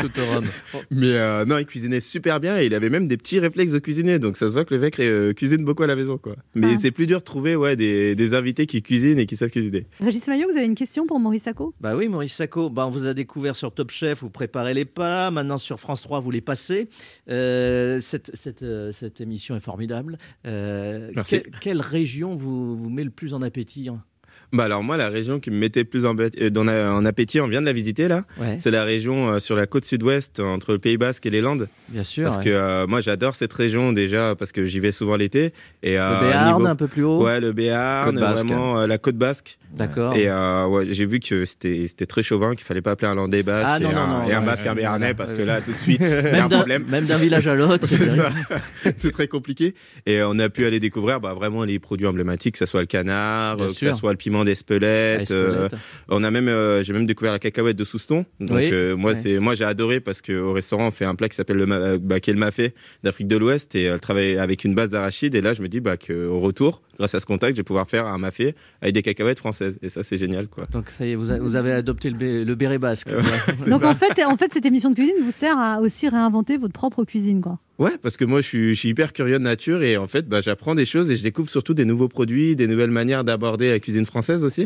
Tout au rhum. Mais euh, non, il cuisinait super bien et il avait même des petits réflexes de cuisiner. Donc ça se voit que le mec euh, cuisine beaucoup à la maison. Quoi. Mais Ah. c'est plus dur de trouver ouais, des, des invités qui cuisinent et qui savent cuisiner. Régis Maillot, vous avez une question pour Maurice Sacco? Bah oui, Maurice Sacco, bah on vous a découvert sur Top Chef, vous préparez les plats, maintenant sur France 3, vous les passez. Euh, cette, cette, euh, cette émission est formidable. Euh, Merci. que- quelle région vous, vous met le plus en appétit hein? Bah alors moi, la région qui me mettait plus en, euh, la- en appétit, on vient de la visiter là. Ouais, C'est la région euh, sur la côte sud-ouest entre le Pays Basque et les Landes. bien sûr. Parce ouais. que euh, moi j'adore cette région déjà parce que j'y vais souvent l'été. Et, euh, le Béarn, niveau- un peu plus haut. Ouais, le Béarn, vraiment euh, la côte basque. D'accord. Et euh, ouais, j'ai vu que c'était c'était très chauvin, qu'il fallait pas appeler un Landais basque Ah, non, et, non, un, non, et un basque un béarnais parce que là tout de suite il y a même un d'un- problème. Même d'un village à l'autre. c'est très compliqué. Et on a pu aller découvrir bah, vraiment les produits emblématiques, que ce soit le canard, euh, que ce soit le piment Ah, d'Espelette. euh, Espelette. on a même, euh, j'ai même découvert la cacahuète de Souston. Donc Oui. euh, moi, Ouais. c'est, moi j'ai adoré parce qu'au restaurant on fait un plat qui s'appelle le euh, bah, qui est le mafé d'Afrique de l'Ouest et elle travaille avec une base d'arachide. Et là, je me dis bah, qu'au retour, grâce à ce contact, je vais pouvoir faire un mafé avec des cacahuètes françaises. Et ça, c'est génial, quoi. Donc ça y est, vous, a- vous avez adopté le, bé- le béret basque. Donc ça. en fait, en fait, cette émission de cuisine vous sert à aussi réinventer votre propre cuisine. Quoi. Ouais, parce que moi, je suis, je suis hyper curieux de nature et en fait, bah, j'apprends des choses et je découvre surtout des nouveaux produits, des nouvelles manières d'aborder la cuisine française aussi.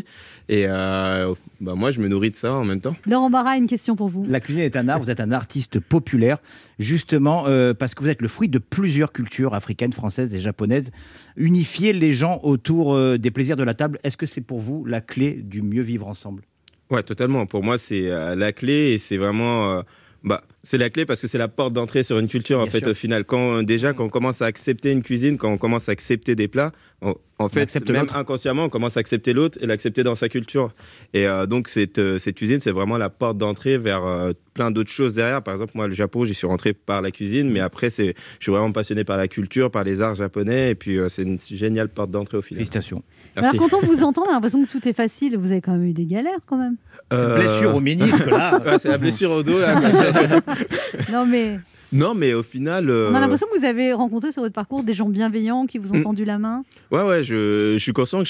Et euh, bah, moi, je me nourris de ça en même temps. Laurent Barra, une question pour vous. La cuisine est un art, vous êtes un artiste populaire, justement euh, parce que vous êtes le fruit de plusieurs cultures africaines, françaises et japonaises. Unifier les gens autour euh, des plaisirs de la table, est-ce que c'est pour vous la clé du mieux vivre ensemble? Ouais, totalement. Pour moi, c'est euh, la clé et c'est vraiment. euh, bah, c'est la clé parce que c'est la porte d'entrée sur une culture en fait sûr. au final. Quand euh, déjà quand on commence à accepter une cuisine, quand on commence à accepter des plats, on- en fait même inconsciemment on commence à accepter l'autre et l'accepter dans sa culture. Et euh, donc cette euh, cette cuisine c'est vraiment la porte d'entrée vers euh, plein d'autres choses derrière. Par exemple moi le Japon j'y suis rentré par la cuisine, mais après c'est je suis vraiment passionné par la culture, par les arts japonais et puis euh, c'est une géniale porte d'entrée au final. Félicitations. Merci. Alors quand on vous entend, on a l'impression que tout est facile. Vous avez quand même eu des galères quand même. Euh, Blessure au ménisque, là. ouais, c'est la blessure au dos là. comme ça, c'est- Non mais non mais au final. on a euh, l'impression que vous avez rencontré sur votre parcours des gens bienveillants qui vous ont Mm. tendu la main. Ouais, ouais, je, je suis conscient que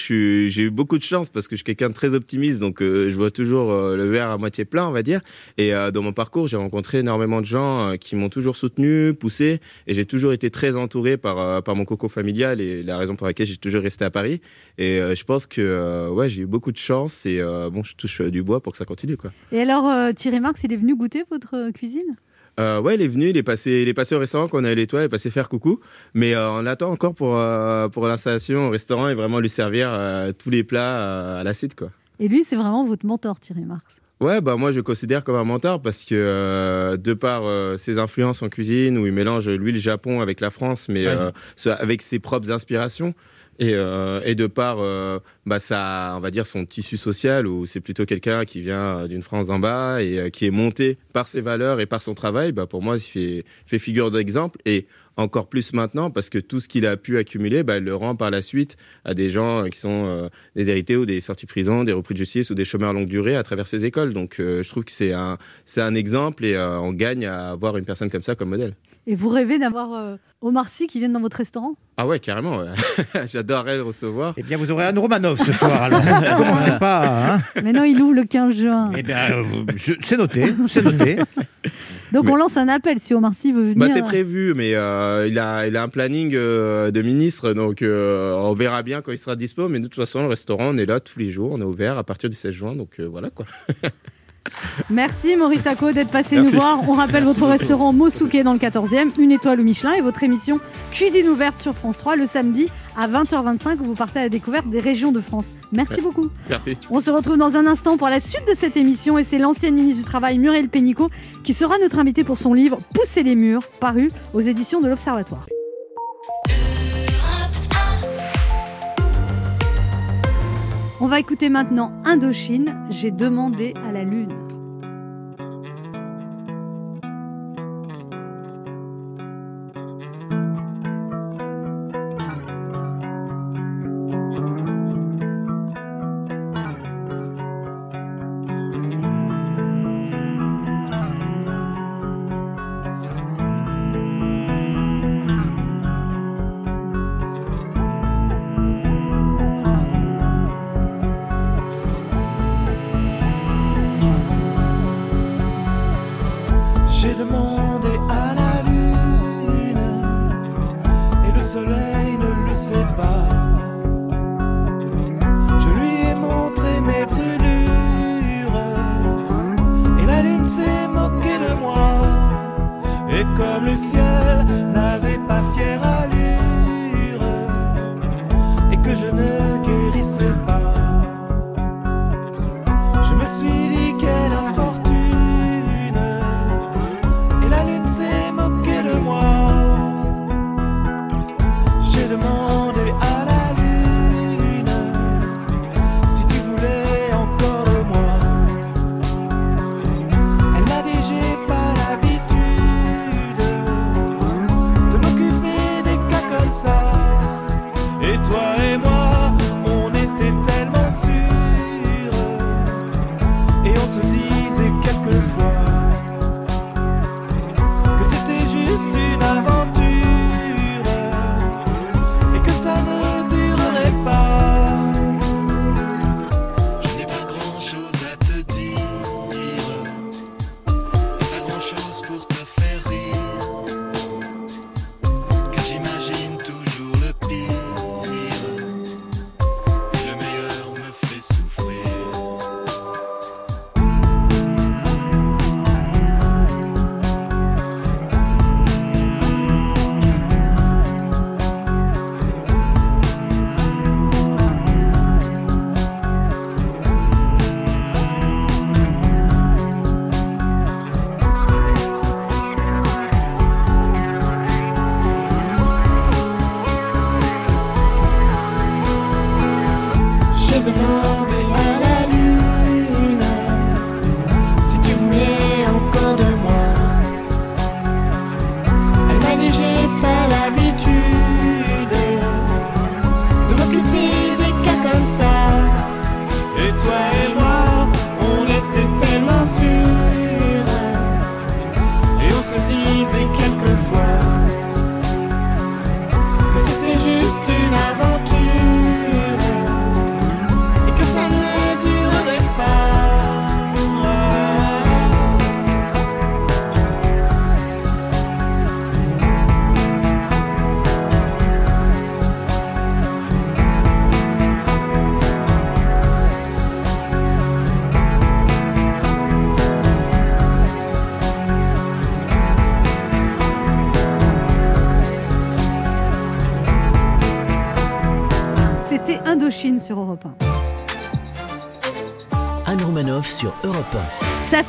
j'ai eu beaucoup de chance parce que je suis quelqu'un de très optimiste, donc euh, je vois toujours euh, le verre à moitié plein, on va dire. Et euh, dans mon parcours, j'ai rencontré énormément de gens euh, qui m'ont toujours soutenu, poussé, et j'ai toujours été très entouré par, euh, par mon coco familial et la raison pour laquelle j'ai toujours resté à Paris. Et euh, je pense que euh, ouais, j'ai eu beaucoup de chance et euh, bon, je touche euh, du bois pour que ça continue, quoi. Et alors euh, Thierry Marx, il est venu goûter votre euh, cuisine? Euh, ouais, il est venu, il est passé, il est passé au restaurant quand on a eu l'étoile, il est passé faire coucou. Mais euh, on l'attend encore pour, euh, pour l'installation au restaurant et vraiment lui servir euh, tous les plats à la suite, quoi. Et lui, c'est vraiment votre mentor, Thierry Marx. Ouais, bah moi je le considère comme un mentor parce que euh, de par euh, ses influences en cuisine où il mélange lui le Japon avec la France, mais Ouais. euh, avec ses propres inspirations. Et, euh, et de par euh, bah, on va dire son tissu social où c'est plutôt quelqu'un qui vient euh, d'une France d'en bas et qui est monté par ses valeurs et par son travail, bah, pour moi il fait, fait figure d'exemple et encore plus maintenant parce que tout ce qu'il a pu accumuler, bah, il le rend par la suite à des gens qui sont des hérités ou des sorties de prison, des repris de justice ou des chômeurs longue durée à travers ces écoles. Donc je trouve que c'est un, un exemple et on gagne à avoir une personne comme ça comme modèle. Et vous rêvez d'avoir euh, Omar Sy qui vienne dans votre restaurant? Ah ouais, carrément. ouais. J'adorerais le recevoir. Eh bien, vous aurez un Romanov ce soir, alors. Commencez pas, hein Mais non, il ouvre le 15 juin. Eh bien, euh, je- c'est noté, c'est noté. Donc Mais- on lance un appel si Omar Sy veut venir. Bah, c'est prévu, mais euh, il, a, il a un planning euh, de ministre, donc euh, on verra bien quand il sera dispo. Mais de toute façon, le restaurant, on est là tous les jours, on est ouvert à partir du 16 juin, donc euh, voilà quoi. Merci Maurice Acco d'être passé Merci. nous voir. On rappelle Merci votre beaucoup. restaurant Mosuke dans le 14e, une étoile au Michelin et votre émission Cuisine ouverte sur France 3 le samedi à 20h25 où vous partez à la découverte des régions de France. Merci Ouais. beaucoup. Merci. On se retrouve dans un instant pour la suite de cette émission et c'est l'ancienne ministre du Travail Muriel Pénicaud qui sera notre invitée pour son livre Pousser les murs, paru aux éditions de l'Observatoire. On va écouter maintenant Indochine, j'ai demandé à la lune.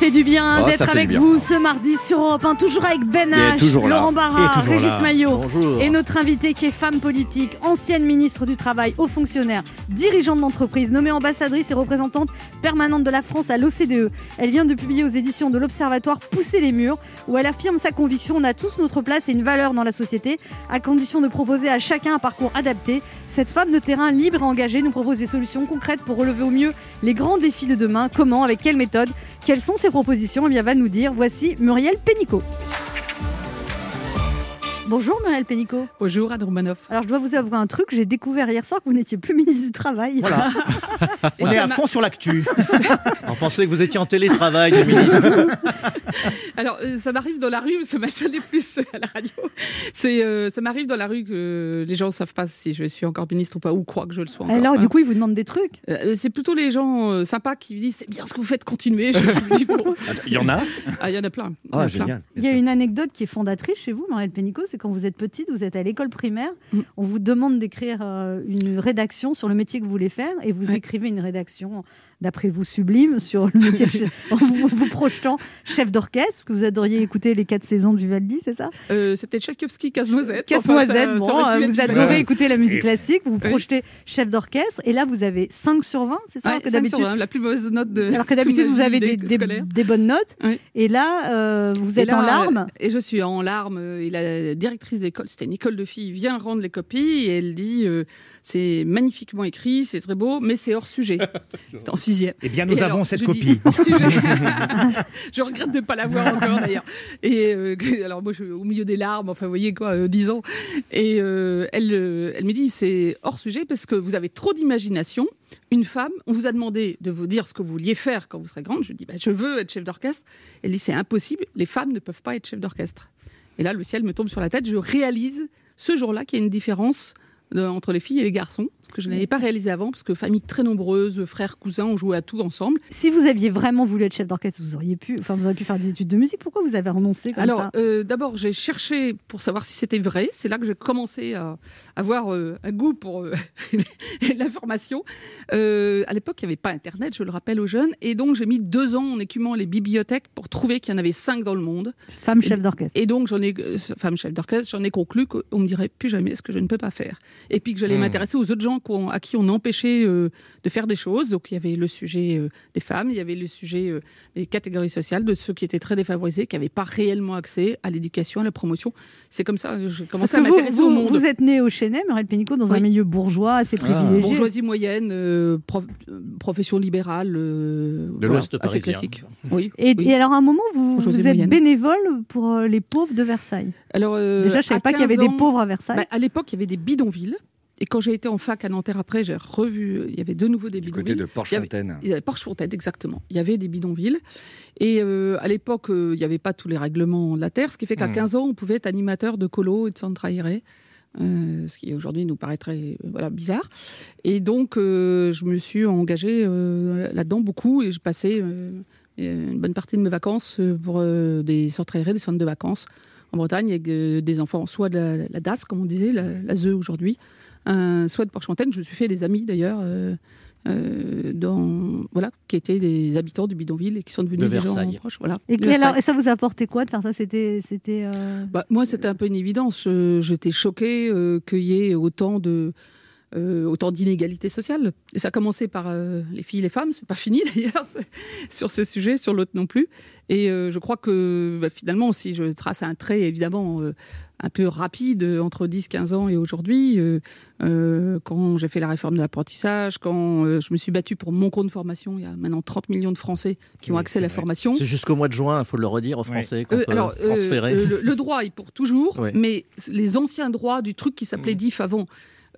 Fait du bien Oh, ça d'être avec bien. vous ce mardi sur Europe 1, toujours avec Ben H. Laurent Barra, Régis là. Maillot Bonjour. et notre invitée qui est femme politique, ancienne ministre du Travail, haut fonctionnaire, dirigeante d'entreprise, nommée ambassadrice et représentante permanente de la France à l'OCDE. Elle vient de publier aux éditions de l'Observatoire Pousser les murs, où elle affirme sa conviction on a tous notre place et une valeur dans la société, à condition de proposer à chacun un parcours adapté. Cette femme de terrain libre et engagée nous propose des solutions concrètes pour relever au mieux les grands défis de demain. Comment, avec quelle méthode Quelles sont ses propositions? Eh bien, va nous dire. Voici Muriel Pénicaud. Bonjour Muriel Pénicaud. Bonjour Anne Romanoff. Alors je dois vous avouer un truc, j'ai découvert hier soir que vous n'étiez plus ministre du Travail. Voilà. On est ça à fond sur l'actu. On pensait que vous étiez en télétravail, le ministre. Alors, euh, ça m'arrive dans la rue, ce matin n'est plus à la radio. C'est, euh, ça m'arrive dans la rue que les gens ne savent pas si je suis encore ministre ou pas, ou croient que je le sois encore. Alors hein. du coup, ils vous demandent des trucs. Euh, c'est plutôt les gens euh, sympas qui disent c'est bien ce que vous faites, continuez. Je, je me dis, bon. Il y en a Ah, il y en a plein. Il y en Ah, génial. Il y a une anecdote qui est fondatrice chez vous, Muriel Pénicaud, c'est quand vous êtes petite, vous êtes à l'école primaire, Mm. on vous demande d'écrire euh, une rédaction sur le métier que vous voulez faire et vous Ouais. écrivez une rédaction, d'après vous, sublime sur le métier, de chef- en vous, vous projetant chef d'orchestre, que vous adoriez écouter les quatre saisons du Vivaldi, c'est ça? Euh, C'était Tchaïkovski, Casse-Noisette. Casse-noisette, Enfin, bon, euh, vous adorez écouter la musique classique, vous vous Oui. projetez chef d'orchestre, et là vous avez 5 sur 20, c'est ça Ouais, alors que 5 sur d'habitude 20, la plus mauvaise note de. alors que d'habitude vous avez des, bonnes notes, Oui. et là euh, vous êtes là, en larmes. Et je suis en larmes. Et la directrice de l'école, c'était une école de filles, vient rendre les copies et elle dit euh, c'est magnifiquement écrit, c'est très beau, mais c'est hors sujet. C'était en sixième. Eh bien, nous Et avons alors, cette je dis, copie. hors sujet. je regrette de ne pas l'avoir encore d'ailleurs. Et euh, alors moi, je suis au milieu des larmes, enfin, vous voyez quoi, euh, 10 ans. Et euh, elle, euh, elle me dit c'est hors sujet parce que vous avez trop d'imagination. Une femme, on vous a demandé de vous dire ce que vous vouliez faire quand vous serez grande. Je dis bah, je veux être chef d'orchestre. Elle dit c'est impossible, les femmes ne peuvent pas être chef d'orchestre. Et là, le ciel me tombe sur la tête. Je réalise ce jour-là qu'il y a une différence euh, entre les filles et les garçons, ce que je n'avais pas réalisé avant, parce que famille très nombreuse, frères, cousins, on jouait à tout ensemble. Si vous aviez vraiment voulu être chef d'orchestre, vous auriez pu, enfin vous auriez pu faire des études de musique. Pourquoi vous avez renoncé comme Alors, ça? euh, d'abord, j'ai cherché pour savoir si c'était vrai. C'est là que j'ai commencé à avoir euh, un goût pour euh, l'information. Euh, à l'époque, il n'y avait pas Internet, je le rappelle aux jeunes. Et donc, j'ai mis deux ans en écumant les bibliothèques pour trouver qu'il y en avait cinq dans le monde. Femme chef d'orchestre. Et donc, j'en ai, femme chef d'orchestre, j'en ai conclu qu'on me dirait plus jamais ce que je ne peux pas faire. Et puis que j'allais Hmm. m'intéresser aux autres gens qu'on- à qui on empêchait euh, de faire des choses. Donc, il y avait le sujet euh, des femmes, il y avait le sujet euh, des catégories sociales, de ceux qui étaient très défavorisés, qui n'avaient pas réellement accès à l'éducation, à la promotion. C'est comme ça que j'ai Parce commencé que à m'intéresser au monde. vous êtes né au Chesnay, Muriel Pénicaud, dans un Oui. milieu bourgeois assez privilégié. Bourgeoisie moyenne, euh, prof- euh, profession libérale, euh, De l'Ouest assez parisien. classique. Oui. Et, oui. et alors, à un moment, vous, vous êtes moyenne. bénévole pour les pauvres de Versailles? Alors, euh, Déjà, je savais à pas qu'il y avait 15 des ans- pauvres à Versailles. Bah, à l'époque, il y avait des bidonvilles. Et quand j'ai été en fac à Nanterre après, j'ai revu, il y avait de nouveau des Du bidonvilles. côté de Porche-Fontaine. Il y avait Porche-Fontaine, exactement. Il y avait des bidonvilles. Et euh, à l'époque, euh, il n'y avait pas tous les règlements de la Terre, ce qui fait qu'à Hmm. 15 ans, on pouvait être animateur de colo et de centre aéré. euh, ce qui aujourd'hui nous paraîtrait voilà, bizarre. Et donc, je me suis engagée là-dedans beaucoup et j'ai passé une bonne partie de mes vacances pour des centres aérés, des centres de vacances en Bretagne avec des enfants, soit de la, la DAS, comme on disait, la, la ZE aujourd'hui, euh, soit de Porche-Fontaine. Je me suis fait des amis d'ailleurs. euh, euh, dans, voilà, qui étaient des habitants du bidonville et qui sont devenus De des gens proches. Voilà, et, de et alors, Versailles. et ça vous a apporté quoi de faire ça? C'était. c'était euh, Bah, moi, c'était un peu une évidence. J'étais choquée euh, qu'il y ait autant de euh, autant d'inégalités sociales. Et ça a commencé par euh, les filles et les femmes. C'est pas fini d'ailleurs sur ce sujet, sur l'autre non plus. Et euh, je crois que bah, finalement, si je trace un trait évidemment euh, un peu rapide entre 10-15 ans et aujourd'hui, euh, euh, quand j'ai fait la réforme de l'apprentissage, quand euh, je me suis battue pour mon compte de formation, il y a maintenant 30 millions de Français qui ont Oui, accès à la vrai. formation. C'est jusqu'au mois de juin, il faut le redire aux Français, quand Euh, euh, alors, euh, transférer. euh, le, le droit est pour toujours, Oui. mais les anciens droits du truc qui s'appelait DIF avant,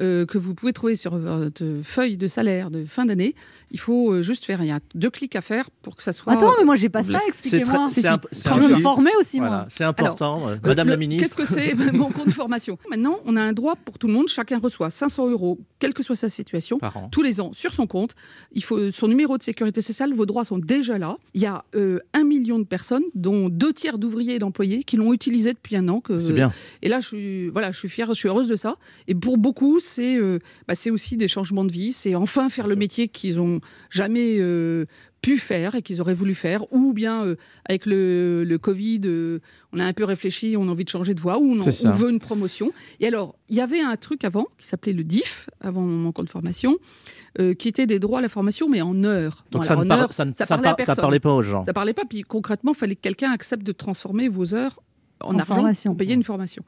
euh, que vous pouvez trouver sur votre feuille de salaire de fin d'année, il faut euh, juste faire. Il y a deux clics à faire pour que ça soit. Attends, mais moi j'ai pas ça, expliquez-moi. c'est me important. formais aussi, moi. Voilà, c'est important, euh, Euh, Madame le- la ministre. Qu'est-ce que c'est mon compte de formation? Maintenant, on a un droit pour tout le monde. Chacun reçoit 500 euros, quelle que soit sa situation, tous les ans sur son compte. Il faut son numéro de sécurité sociale. Vos droits sont déjà là. Il y a euh, un million de personnes, dont deux tiers d'ouvriers et d'employés, qui l'ont utilisé depuis un an. Que, C'est bien. Et là, je suis, voilà, je suis fière, je suis heureuse de ça. Et pour beaucoup, c'est euh, bah, c'est aussi des changements de vie, c'est enfin faire le métier qu'ils ont jamais euh, pu faire et qu'ils auraient voulu faire, ou bien euh, avec le, le Covid, euh, on a un peu réfléchi, on a envie de changer de voie, ou on, veut une promotion. Et alors, il y avait un truc avant qui s'appelait le DIF, avant mon compte formation, euh, qui était des droits à la formation, mais en heures. Donc ça ne en par- heures, ça ne- ça parlait à par- ça personne. parlait pas aux gens. Ça parlait pas, puis concrètement, il fallait que quelqu'un accepte de transformer vos heures en, En argent formation. pour payer une formation.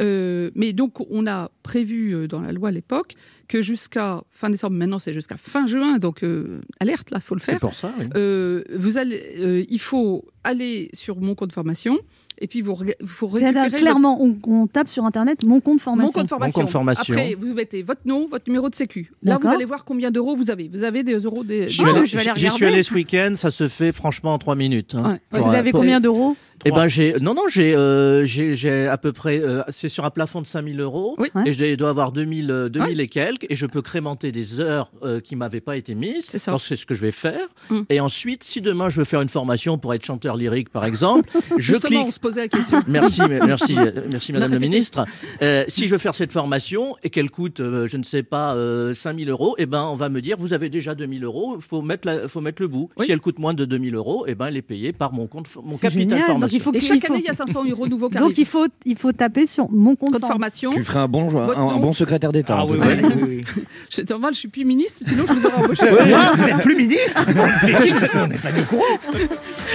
Euh, mais donc, on a prévu euh, dans la loi à l'époque que jusqu'à fin décembre, maintenant c'est jusqu'à fin juin, donc euh, alerte, là, faut le faire. C'est pour ça, oui. Euh, vous allez, euh, il faut aller sur mon compte formation et puis vous il C'est-à-dire, récupérer Clairement, on, on tape sur Internet mon compte formation. mon compte formation. formation. Après, vous mettez votre nom, votre numéro de sécu. Là, vous allez voir combien d'euros vous avez. Vous avez des euros. Des... J'y suis allé- ce week-end, ça se fait franchement en trois minutes. hein. Ouais. Vous avez pour- combien d'euros Eh ben j'ai non non j'ai euh, j'ai j'ai à peu près euh, c'est sur un plafond de 5000 euros Oui. Et je dois avoir 2000 euh, 2000 et quelques et je peux crémenter des heures euh, qui m'avaient pas été mises. C'est ça. Donc, C'est ce que je vais faire. Mm. Et ensuite si demain je veux faire une formation pour être chanteur lyrique par exemple, je Justement, clique on se posait la question. Merci, merci, euh, merci Madame la ministre. Euh, si je veux faire cette formation et qu'elle coûte, euh, je ne sais pas, euh, 5000 euros, eh ben, on va me dire, vous avez déjà 2000 euros, il faut mettre, la- faut mettre le bout. Oui. Si elle coûte moins de 2000 euros, eh ben, elle est payée par mon compte, mon C'est capital génial. Donc, formation. il faut Et que- chaque il faut- année, il y a 500 euros nouveaux Donc il faut, il faut taper sur mon compte, Compte formation. Tu ferais un bon, un, un bon secrétaire d'État. Ah oui, oui, oui. C'est normal, je suis plus ministre, sinon je vous aurais embauché. Vous n'êtes plus ministre On n'est pas du courant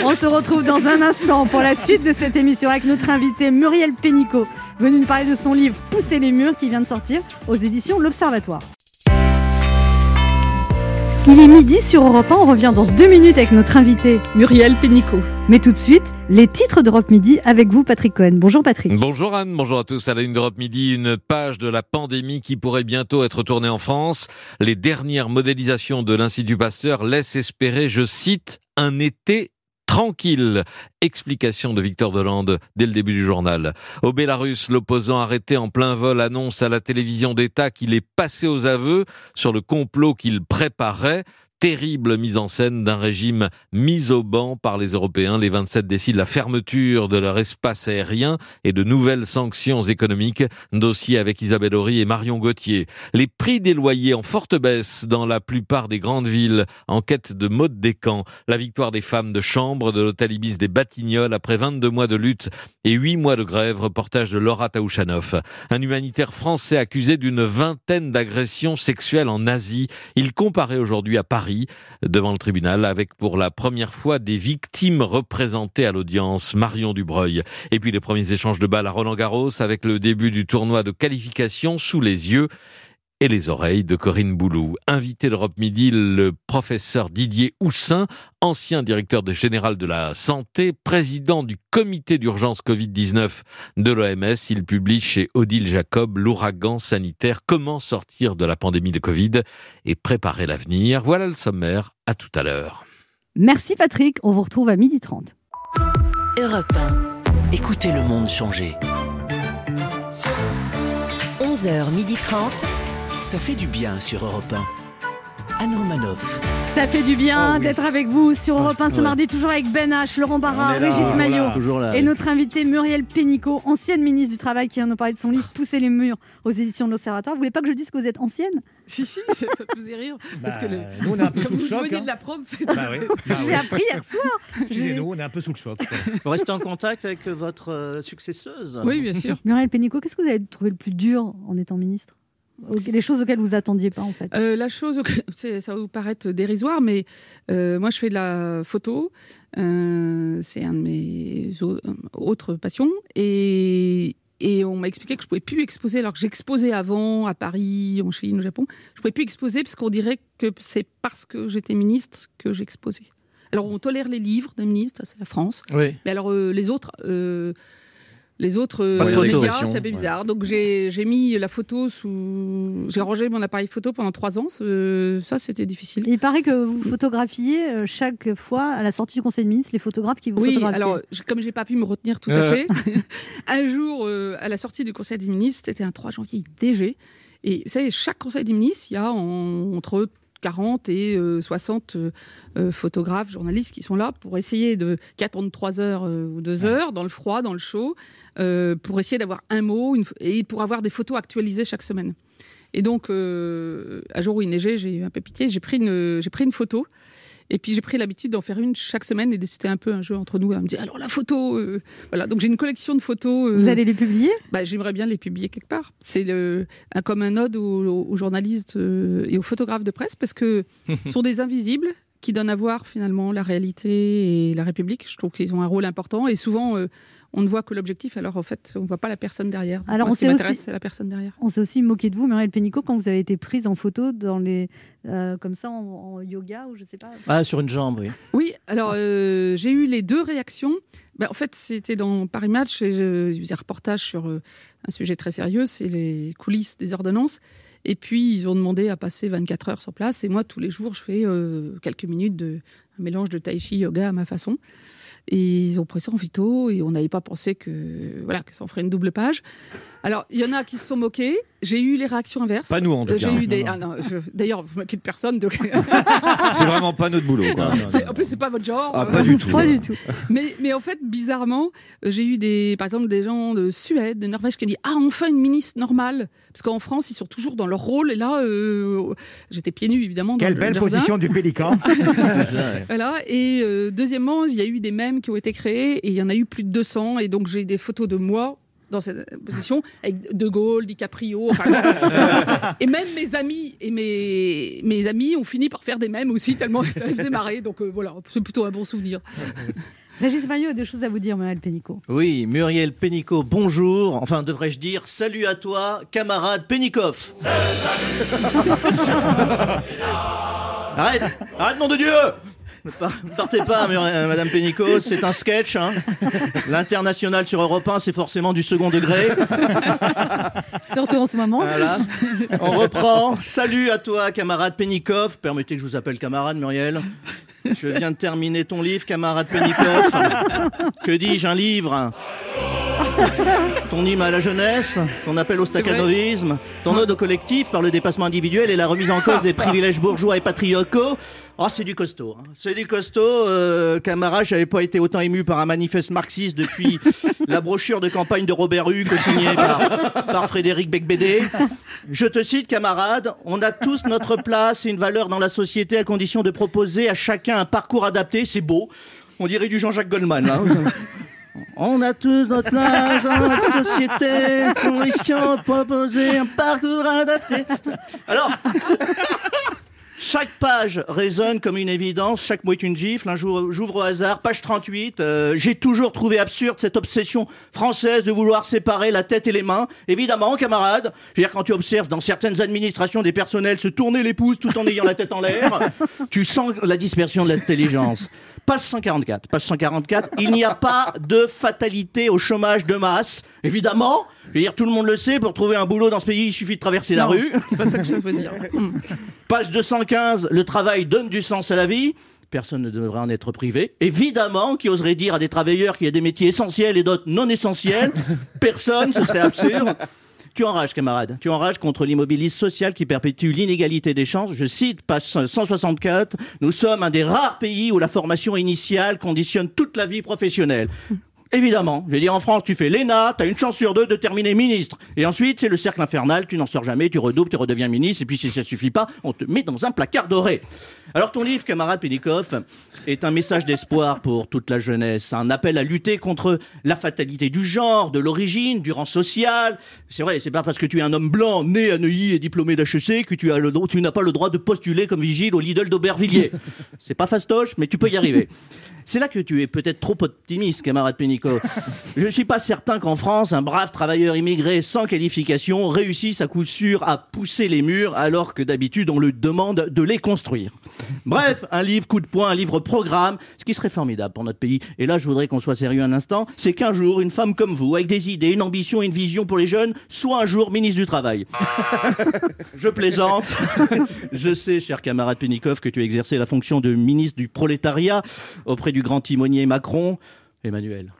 On se retrouve dans un instant pour la suite de cette émission avec notre invité Muriel Pénicaud, venu nous parler de son livre Pousser les murs qui vient de sortir aux éditions L'Observatoire. Il est midi sur Europe 1, on revient dans deux minutes avec notre invité Muriel Pénicaud. Mais tout de suite, les titres d'Europe Midi avec vous Patrick Cohen. Bonjour Patrick. Bonjour Anne, bonjour à tous. À la une d'Europe Midi, une page de la pandémie qui pourrait bientôt être tournée en France. Les dernières modélisations de l'Institut Pasteur laissent espérer, je cite, un été tranquille. Explication de Victor Delande dès le début du journal. Au Bélarus, l'opposant arrêté en plein vol annonce à la télévision d'État qu'il est passé aux aveux sur le complot qu'il préparait. Terrible mise en scène d'un régime mis au banc par les Européens. Les 27 décident la fermeture de leur espace aérien et de nouvelles sanctions économiques. Dossier avec Isabelle Horry et Marion Gauthier. Les prix des loyers en forte baisse dans la plupart des grandes villes. Enquête de mode des camps. La victoire des femmes de chambre de l'hôtel Ibis des Batignolles après 22 mois de lutte et 8 mois de grève. Reportage de Laura Taouchanoff. Un humanitaire français accusé d'une vingtaine d'agressions sexuelles en Asie. Il comparait aujourd'hui à Paris devant le tribunal avec pour la première fois des victimes représentées à l'audience. Marion Dubreuil. Et puis les premiers échanges de balles à Roland Garros avec le début du tournoi de qualification sous les yeux et les oreilles de Corinne Boulou. Invité d'Europe Midi, le professeur Didier Houssin, ancien directeur de général de la santé, président du comité d'urgence Covid-19 de l'OMS. Il publie chez Odile Jacob l'ouragan sanitaire, comment sortir de la pandémie de Covid et préparer l'avenir. Voilà le sommaire. À tout à l'heure. Merci Patrick, on vous retrouve à 12h30. Europe 1. Écoutez le monde changer. 11h30. Ça fait du bien sur Europe 1. Anne Romanoff. Ça fait du bien Oh oui. d'être avec vous sur Europe 1 ce Ouais. mardi, toujours avec Ben H, Laurent Barra, là, Régis Maillot. Et notre invité Muriel Pénicaud, ancienne ministre du Travail, qui vient nous parler de son livre Pousser les murs aux éditions de l'Observatoire. Vous voulez pas que je dise que vous êtes ancienne? Si, si, ça, faisait rire. parce que le- nous, on est un peu comme sous le vous choc, veniez hein. de l'apprendre, c'est. Bah oui. Bah J'ai oui. appris hier soir. Et nous, on est un peu sous le choc. Vous restez en contact avec votre euh, successeuse Oui, bien sûr. Muriel Pénicaud, qu'est-ce que vous avez trouvé le plus dur en étant ministre? Les choses auxquelles vous attendiez pas en fait. Euh, la chose, ça va vous paraître dérisoire, mais euh, moi je fais de la photo. Euh, c'est un de mes au- autres passions. Et, et on m'a expliqué que je pouvais plus exposer, alors que j'exposais avant à Paris, en Chine, au Japon. Je pouvais plus exposer parce qu'on dirait que c'est parce que j'étais ministre que j'exposais. Alors on tolère les livres des ministres, ça, c'est la France. Oui. Mais alors euh, les autres. Euh, les autres euh, médias, c'est un peu bizarre. Donc j'ai j'ai mis la photo sous. J'ai rangé mon appareil photo pendant trois ans. Ça, c'était difficile. Il paraît que vous photographiez euh, chaque fois à la sortie du Conseil des ministres les photographes qui vous Oui, photographiez. alors comme j'ai pas pu me retenir tout Euh. à fait, un jour euh, à la sortie du Conseil des ministres, c'était un 3 janvier DG, et vous savez, chaque Conseil des ministres, il y a en- entre 40 et euh, 60 euh, euh, photographes, journalistes qui sont là pour essayer de qui attendent 3 heures euh, ou 2 heures dans le froid, dans le chaud, euh, pour essayer d'avoir un mot une et pour avoir des photos actualisées chaque semaine. Et donc, euh, un jour où il neigeait, j'ai eu un peu pitié, j'ai pris une, j'ai pris une photo. Et puis j'ai pris l'habitude d'en faire une chaque semaine et c'était un peu un jeu entre nous. Elle me dit alors la photo, euh, voilà. Donc j'ai une collection de photos. euh, Vous allez les publier? bah, J'aimerais bien les publier quelque part. C'est le- un, comme un ode aux, aux journalistes euh, et aux photographes de presse parce que ce sont des invisibles qui donnent à voir finalement la réalité et la République. Je trouve qu'ils ont un rôle important et souvent euh, on ne voit que l'objectif. Alors en fait, on ne voit pas la personne derrière. Donc, Alors, moi, on ce qui sait m'intéresse, aussi- c'est la personne derrière. On s'est aussi moqué de vous, Muriel Pénicaud, quand vous avez été prise en photo dans les, euh, comme ça en, en yoga ou je sais pas. Ah, sur une jambe, oui. Oui, alors euh, j'ai eu les deux réactions. Ben, en fait, c'était dans Paris Match et faisais un reportage sur euh, un sujet très sérieux, c'est les coulisses des ordonnances. Et puis, ils ont demandé à passer 24 heures sur place. Et moi, tous les jours, je fais euh, quelques minutes de un mélange de tai chi yoga à ma façon. Et ils ont pris ça en photo et on n'avait pas pensé que voilà que ça en ferait une double page. Alors, il y en a qui se sont moqués. J'ai eu les réactions inverses. Pas nous, en tout Euh, cas. J'ai eu des... Non, ah, non, je- D'ailleurs, vous moquez de personne. Donc... C'est vraiment pas notre boulot. quoi. C'est- En plus, c'est pas votre genre. Ah, pas du tout. Pas du tout. Mais, mais en fait, bizarrement, euh, j'ai eu des, par exemple des gens de Suède, de Norvège qui ont dit Ah, enfin une ministre normale Parce qu'en France, ils sont toujours dans leur rôle. Et là, euh, j'étais pieds nus, évidemment. Quelle le belle position du pélican. Voilà. Et euh, deuxièmement, il y a eu des mèmes qui ont été créés et il y en a eu plus de 200. Et donc, j'ai des photos de moi dans cette position avec De Gaulle, DiCaprio. enfin, et même mes amis et mes, mes amis ont fini par faire des mèmes aussi, tellement ça les faisait marrer. Donc euh, voilà, c'est plutôt un bon souvenir. Régis Maillot a des choses à vous dire, Muriel Pénicaud. Oui, Muriel Pénicaud, bonjour. Enfin, devrais-je dire salut à toi, camarade Pénikov. arrête, arrête, nom de Dieu ne partez pas, euh, Madame Pénicaud, c'est un sketch. hein. L'international sur Europe 1, c'est forcément du second degré. Surtout en ce moment. Voilà. On reprend. Salut à toi, camarade Pénikov. Permettez que je vous appelle camarade, Muriel. Je viens de terminer ton livre, camarade Pénikov. Que dis-je, un livre? Ton hymne à la jeunesse, ton appel au staccanovisme, ton ode au collectif par le dépassement individuel et la remise en cause des privilèges bourgeois et patriocaux. Oh, c'est du costaud. hein. C'est du costaud. Euh, camarade, j'avais pas été autant ému par un manifeste marxiste depuis la brochure de campagne de Robert Hue signée par, par Frédéric Becbédé. Je te cite, camarade, on a tous notre place et une valeur dans la société à condition de proposer à chacun un parcours adapté. C'est beau. On dirait du Jean-Jacques Goldman, là. On a tous notre place dans la société, condition de proposer un parcours adapté. Alors, chaque page résonne comme une évidence, chaque mot est une gifle. Un jour, j'ouvre au hasard, page 38. euh, J'ai toujours trouvé absurde cette obsession française de vouloir séparer la tête et les mains. Évidemment, camarade, je veux dire, quand tu observes dans certaines administrations des personnels se tourner les pouces tout en ayant la tête en l'air, tu sens la dispersion de l'intelligence. Page 144. Page 144. Il n'y a pas de fatalité au chômage de masse. Évidemment, je veux dire, tout le monde le sait, pour trouver un boulot dans ce pays, il suffit de traverser la Non, rue. C'est pas ça que je veux dire. Page 215, le travail donne du sens à la vie. Personne ne devrait en être privé. Évidemment, qui oserait dire à des travailleurs qu'il y a des métiers essentiels et d'autres non essentiels Personne, ce serait absurde. Tu enrages, camarade. Tu enrages contre l'immobilisme social qui perpétue l'inégalité des chances. Je cite page 164. Nous sommes un des rares pays où la formation initiale conditionne toute la vie professionnelle. Évidemment, je veux dire en France, tu fais l'ENA, t'as une chance sur deux de terminer ministre. Et ensuite, c'est le cercle infernal, tu n'en sors jamais, tu redoubles, tu redeviens ministre, et puis si ça suffit pas, on te met dans un placard doré. Alors ton livre, camarade Pénikov, est un message d'espoir pour toute la jeunesse, un appel à lutter contre la fatalité du genre, de l'origine, du rang social. C'est vrai, c'est pas parce que tu es un homme blanc, né à Neuilly et diplômé d'HEC que tu tu n'as pas le droit de postuler comme vigile au Lidl d'Aubervilliers. C'est pas fastoche, mais tu peux y arriver. C'est là que tu es peut-être trop optimiste, camarade Pénicaud. Je ne suis pas certain qu'en France, un brave travailleur immigré sans qualification réussisse à coup sûr à pousser les murs, alors que d'habitude on lui demande de les construire. Bref, un livre coup de poing, un livre programme, ce qui serait formidable pour notre pays. Et là, je voudrais qu'on soit sérieux un instant. C'est qu'un jour, une femme comme vous, avec des idées, une ambition et une vision pour les jeunes, soit un jour ministre du Travail. Je plaisante. Je sais, cher camarade Pénikov, que tu as exercé la fonction de ministre du prolétariat auprès du grand timonier Macron. Emmanuel.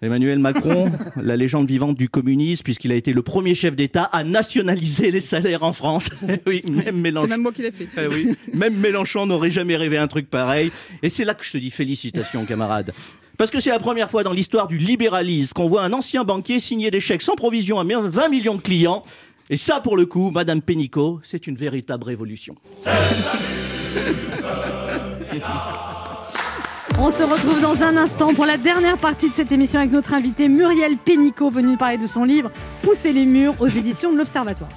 Emmanuel Macron, la légende vivante du communisme, puisqu'il a été le premier chef d'État à nationaliser les salaires en France. oui, même C'est Mélenchon. même moi qui l'ai fait. Eh oui, même Mélenchon n'aurait jamais rêvé un truc pareil. Et c'est là que je te dis félicitations, camarade. Parce que c'est la première fois dans l'histoire du libéralisme qu'on voit un ancien banquier signer des chèques sans provision à 20 millions de clients. Et ça, pour le coup, Madame Pénicaud, c'est une véritable révolution. On se retrouve dans un instant pour la dernière partie de cette émission avec notre invité Muriel Pénicaud, venu nous parler de son livre Pousser les murs aux éditions de l'Observatoire.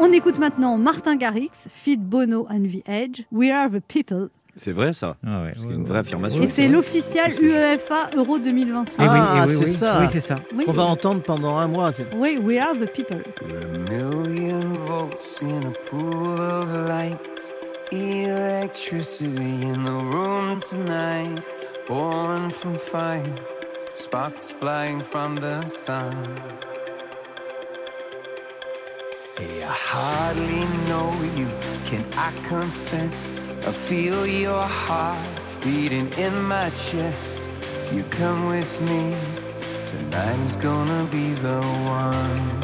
On écoute maintenant Martin Garrix, Feed Bono and the Edge, We Are the People. C'est vrai ça C'est une vraie affirmation. Et c'est l'officiel UEFA Euro 2025. Ah, c'est ça. Oui, c'est ça. Oui. Qu'on va entendre pendant un mois. c'est- Oui, We Are the People. million volts in a pool of light. Electricity in the room tonight. Born from fire. Sparks flying from the sun. Hey, I hardly know you. Can I confess? I feel your heart beating in my chest. If you come with me, tonight is gonna be the one.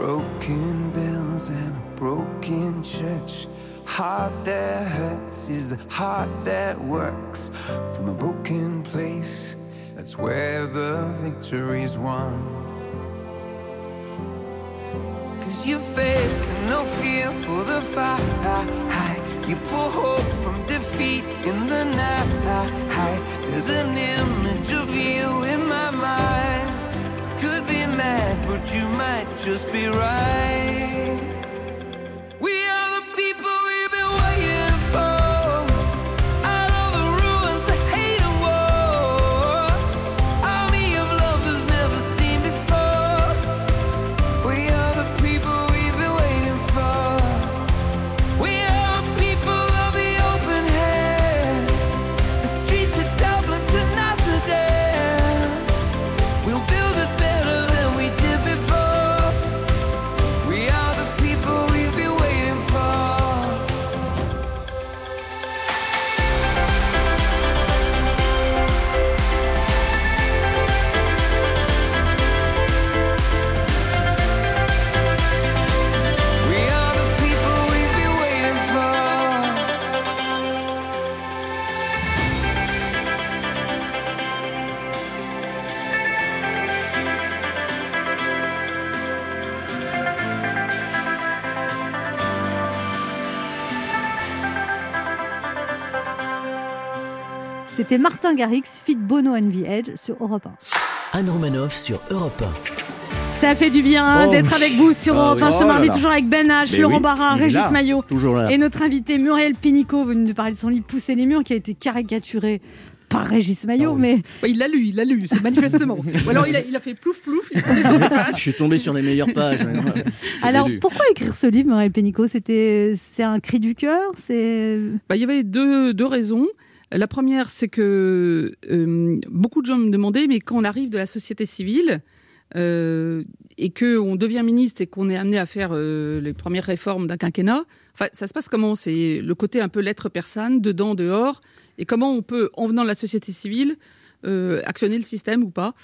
Broken bells and a broken church. Heart that hurts is a heart that works. From a broken place, that's where the victory's won. Cause you faith and no fear for the fight. You pull hope from defeat in the night. There's an image of you in my mind. Mad, but you might just be right. C'était Martin Garrix, Fit Bono and the Edge sur Europe 1. Anne Romanoff sur Europe 1. Ça fait du bien Oh, d'être avec vous sur ah Europe oui. 1 ce Oh mardi, là là. toujours avec Ben H, Mais Laurent oui, Barra, Régis là, Maillot. toujours là. Et notre invité Muriel Pénicaud venu nous parler de son livre Pousser les murs qui a été caricaturé par Régis Maillot. mais Ouais, il l'a lu, il l'a lu, c'est manifestement. Ou alors il a, il a fait plouf plouf, il est tombé sur des pages. Je suis tombé sur les meilleures pages. alors pourquoi écrire ce livre, Muriel Pénicaud? C'était c'est un cri du cœur C'est Bah, il y avait deux, deux raisons. La première, c'est que euh, beaucoup de gens me demandaient, mais quand on arrive de la société civile euh, et qu'on devient ministre et qu'on est amené à faire euh, les premières réformes d'un quinquennat, ça se passe comment? C'est le côté un peu lettre personne, dedans, dehors, et comment on peut, en venant de la société civile, euh, actionner le système ou pas.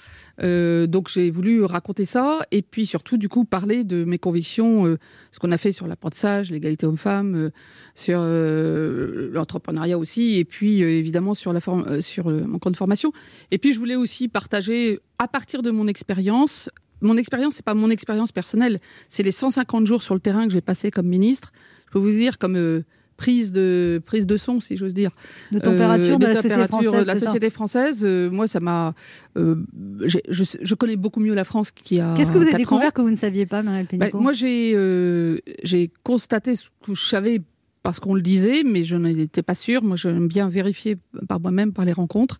Euh, donc j'ai voulu raconter ça et puis surtout du coup parler de mes convictions, euh, ce qu'on a fait sur l'apprentissage, l'égalité homme-femme, sur l'entrepreneuriat aussi et puis évidemment sur la sur mon compte de formation. Et puis je voulais aussi partager à partir de mon expérience. Mon expérience, c'est pas mon expérience personnelle, c'est les 150 jours sur le terrain que j'ai passé comme ministre. Je peux vous dire comme prise de prise de son, si j'ose dire, De température de la société température française, de la société française. Euh, moi, ça m'a. euh, je, je connais beaucoup mieux la France qui a. Qu'est-ce que vous avez découvert ans. que vous ne saviez pas, Marielle Bah, Pénicaud moi, j'ai euh, j'ai constaté ce que je savais parce qu'on le disait, mais je n'étais pas sûre. Moi, j'aime bien vérifier par moi-même, par les rencontres,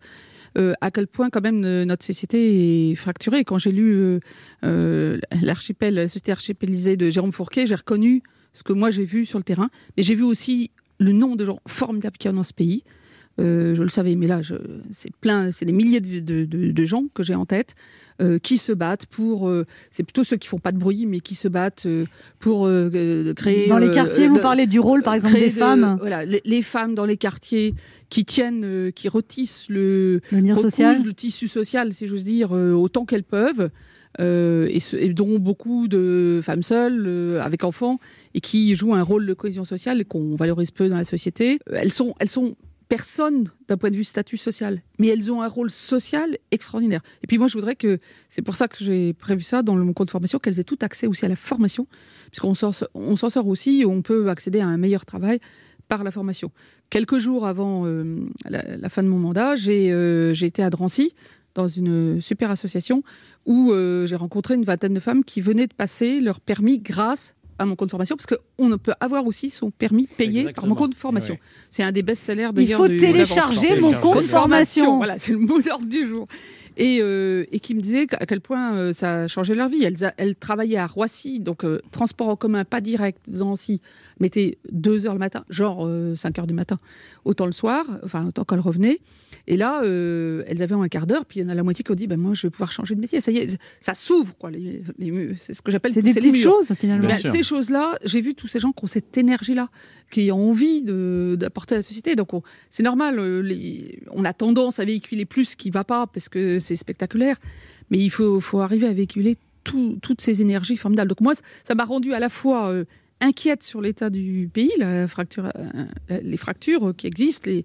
euh, à quel point quand même euh, notre société est fracturée. Quand j'ai lu euh, euh, l'archipel, la société archipélisée de Jérôme Fourquet, j'ai reconnu ce que moi j'ai vu sur le terrain, mais j'ai vu aussi le nombre de gens formidables qu'il y a dans ce pays. Euh, je le savais, mais là, c'est plein, c'est des milliers de, de- de- de gens que j'ai en tête euh, qui se battent pour. euh, c'est plutôt ceux qui font pas de bruit, mais qui se battent pour créer. Dans les quartiers, vous parlez du rôle, par exemple, des de- femmes. Voilà, les, les femmes dans les quartiers qui tiennent, qui retissent le, Le lien recousent social. le tissu social, si j'ose dire, autant qu'elles peuvent. Euh, et, dont beaucoup de femmes seules, euh, avec enfants, et qui jouent un rôle de cohésion sociale et qu'on valorise peu dans la société. Euh, Elles sont, elles sont personnes d'un point de vue statut social, mais elles ont un rôle social extraordinaire. Et puis moi, je voudrais que, c'est pour ça que j'ai prévu ça dans mon compte formation, qu'elles aient tout accès aussi à la formation, puisqu'on s'en sort aussi, on peut accéder à un meilleur travail par la formation. Quelques jours avant la, fin de mon mandat, j'ai euh, été à Drancy, dans une super association, où euh, j'ai rencontré une vingtaine de femmes qui venaient de passer leur permis grâce à mon compte de formation, parce qu'on peut avoir aussi son permis payé par mon compte de formation. Ouais. C'est un des best-sellers Il faut de- de la télécharger mon compte de formation. Voilà, c'est le mot d'ordre du jour. Et, euh, et qui me disait à quel point euh, ça a changé leur vie. Elles, a- elles travaillaient à Roissy, donc euh, transport en commun, pas direct, de Nancy, mettait 2 heures le matin, genre 5 heures du matin, autant le soir, enfin autant qu'elles revenaient. Et là, euh, elles avaient un quart d'heure, puis il y en a la moitié qui ont dit ben, Moi, je vais pouvoir changer de métier. Ça y est, ça s'ouvre, quoi. Les, les murs. c'est ce que j'appelle C'est des les petites choses, finalement. Ben, ces choses-là, j'ai vu tous ces gens qui ont cette énergie-là, qui ont envie de- d'apporter à la société. Donc, on- c'est normal. euh, les- on a tendance à véhiculer plus ce qui ne va pas parce que c'est spectaculaire. Mais il faut, faut arriver à véhiculer tout- toutes ces énergies formidables. Donc, moi, ça- ça m'a rendu à la fois euh, inquiète sur l'état du pays, la fracture, euh, les fractures qui existent, les,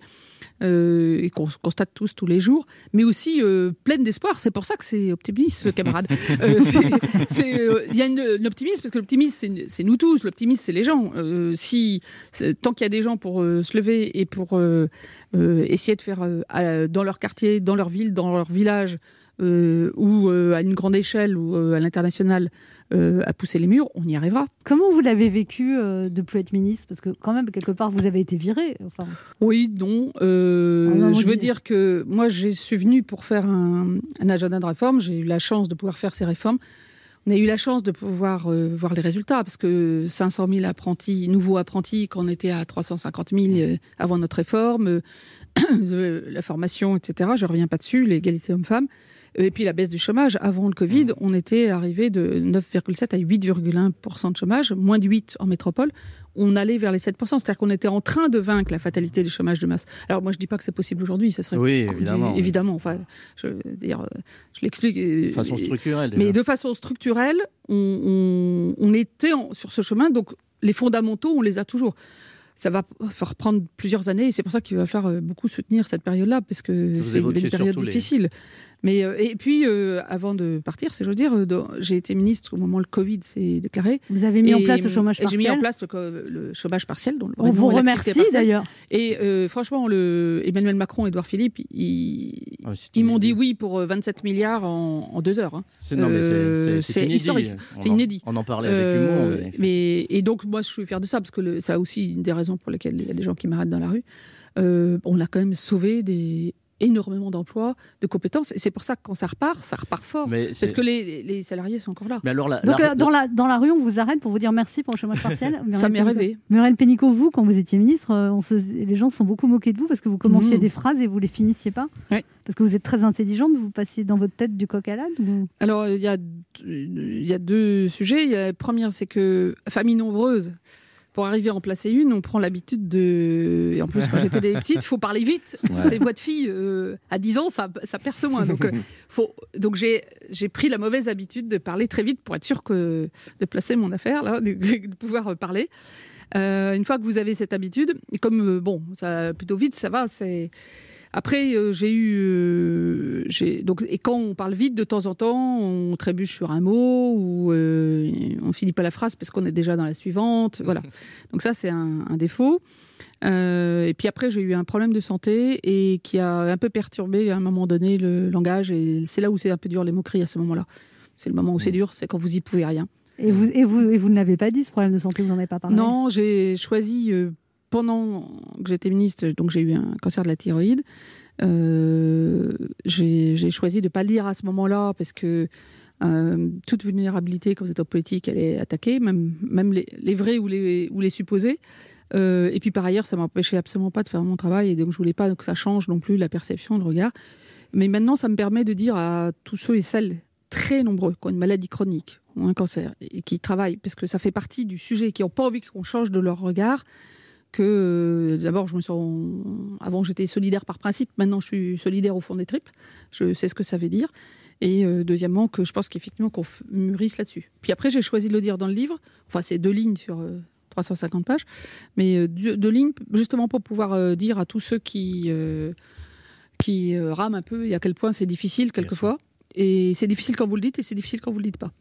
euh, et qu'on constate tous tous les jours, mais aussi euh, pleine d'espoir. C'est pour ça que c'est optimiste, camarade. Euh, Il y a une, un optimisme, parce que l'optimisme, c'est- nous tous. L'optimisme, c'est les gens. Si, tant qu'il y a des gens pour se lever et pour essayer de faire dans leur quartier, dans leur ville, dans leur village, ou à une grande échelle ou à l'international, euh, à pousser les murs, on y arrivera. Comment vous l'avez vécu euh, de plus être ministre? Parce que quand même, quelque part, vous avez été viré. Enfin, Oui, non. euh, Ah non, je veux dire que moi, je suis venue pour faire un, un agenda de réforme. J'ai eu la chance de pouvoir faire ces réformes. On a eu la chance de pouvoir euh, voir les résultats parce que 500 000 apprentis, nouveaux apprentis, quand on était à 350 000 euh, avant notre réforme, la formation, etc. Je reviens pas dessus, l'égalité homme-femme. Et puis la baisse du chômage. Avant le Covid, on était arrivé de 9,7 à 8,1% de chômage, moins de 8 en métropole. On allait vers les 7%. C'est-à-dire qu'on était en train de vaincre la fatalité du chômage de masse. Alors moi, je dis pas que c'est possible aujourd'hui. Ça serait Oui, évidemment. évidemment. Enfin, je, veux dire, je l'explique. euh, De façon structurelle, déjà. Mais de façon structurelle, on, on- on était en- sur ce chemin. Donc les fondamentaux, on les a toujours. Ça va faire prendre plusieurs années et c'est pour ça qu'il va falloir euh, beaucoup soutenir cette période-là parce que c'est une, période difficile. Mais euh, et puis euh, avant de partir, c'est je veux dire, euh, j'ai été ministre au moment où le Covid s'est déclaré. Vous avez mis en place le chômage et J'ai mis en partiel. place le, chômage partiel. dont le On vous remercie, d'ailleurs. Et euh, franchement, le Emmanuel Macron, Édouard Philippe, ils, Ah, ils m'ont dit oui pour euh, 27 milliards en, en deux heures. hein. C'est- Euh, historique, c'est inédit. on en parlait avec humour, mais- mais et donc moi, je suis fier de ça parce que le- ça a aussi une des raisons pour lesquelles il y a des gens qui m'arrêtent dans la rue. Euh, on a quand même sauvé des énormément d'emplois, de compétences, et c'est pour ça que quand ça repart, ça repart fort, Mais parce que les, les salariés sont encore là. Mais alors, la- Donc, la- euh, dans, la, dans la rue, on vous arrête pour vous dire merci pour le chômage partiel. Ça m'est arrivé. Muriel Pénicaud, vous, quand vous étiez ministre, euh, on se- les gens se sont beaucoup moqués de vous parce que vous commenciez Mhm. des phrases et vous les finissiez pas. Parce que vous êtes très intelligente, vous passiez dans votre tête du coq à l'âne. ou- Alors, il y, a, il y a deux sujets. Il y a, la première, c'est que famille nombreuse, pour arriver à en placer une, on prend l'habitude de. Et en plus, quand j'étais des petites, il faut parler vite. Ouais. Ces voix de filles, euh, à 10 ans, ça, ça perce moins. Donc, euh, faut, donc j'ai, j'ai pris la mauvaise habitude de parler très vite pour être sûr que, de placer mon affaire, là, de, de pouvoir euh, parler. Euh, une fois que vous avez cette habitude, et comme, bon, ça va plutôt vite, ça va, c'est. Après, euh, j'ai eu. euh, j'ai- donc, et quand on parle vite, de temps en temps, on trébuche sur un mot ou euh, on finit pas la phrase parce qu'on est déjà dans la suivante. Voilà. Donc, ça, c'est un, un défaut. Euh, et puis après, j'ai eu un problème de santé et qui a un peu perturbé à un moment donné le langage. Et c'est là où c'est un peu dur les moqueries à ce moment-là. C'est le moment où c'est dur, c'est quand vous y pouvez rien. Et vous, et vous, et vous ne l'avez pas dit, ce problème de santé, vous n'en avez pas parlé? Non, j'ai choisi euh, pendant que j'étais ministre, donc j'ai eu un cancer de la thyroïde. euh, j'ai choisi de ne pas le dire à ce moment-là parce que euh, toute vulnérabilité quand vous êtes en politique, elle est attaquée, même, les, les vrais ou les, ou supposés. Euh, et puis par ailleurs, ça m'empêchait absolument pas de faire mon travail et donc je voulais pas que ça change non plus la perception, le regard. Mais maintenant, ça me permet de dire à tous ceux et celles très nombreux qui ont une maladie chronique ou un cancer et qui travaillent, parce que ça fait partie du sujet, qui n'ont pas envie qu'on change de leur regard, que euh, d'abord, je me sens. Avant, j'étais solidaire par principe, maintenant, je suis solidaire au fond des tripes. Je sais ce que ça veut dire. Et euh, deuxièmement, que je pense qu'effectivement, qu'on mûrisse là-dessus. Puis après, j'ai choisi de le dire dans le livre. Enfin, c'est deux lignes sur. euh, 350 pages, mais euh, deux, lignes justement pour pouvoir dire à tous ceux qui, qui rament un peu et à quel point c'est difficile quelquefois. Et c'est difficile quand vous le dites et c'est difficile quand vous le dites pas.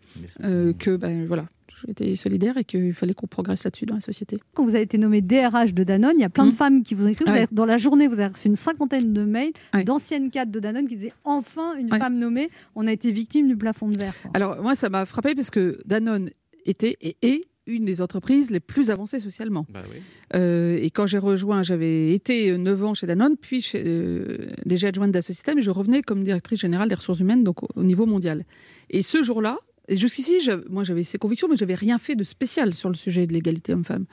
Euh, que ben voilà, j'étais solidaire et qu'il fallait qu'on progresse là-dessus dans la société. Quand vous avez été nommé DRH de Danone, il y a plein de femmes qui vous ont écrit. Vous Ah. Dans la journée, vous avez reçu une cinquantaine de mails d'anciennes cadres de Danone qui disaient enfin une femme nommée. On a été victime du plafond de verre. quoi. Alors moi, ça m'a frappé parce que Danone était et est une des entreprises les plus avancées socialement. Euh, et quand j'ai rejoint, j'avais été 9 ans chez Danone, puis chez, euh, déjà adjointe d'Assosystem, et je revenais comme directrice générale des ressources humaines, donc au, au niveau mondial. Et ce jour-là, jusqu'ici, moi j'avais ces convictions, mais j'avais rien fait de spécial sur le sujet de l'égalité homme-femme.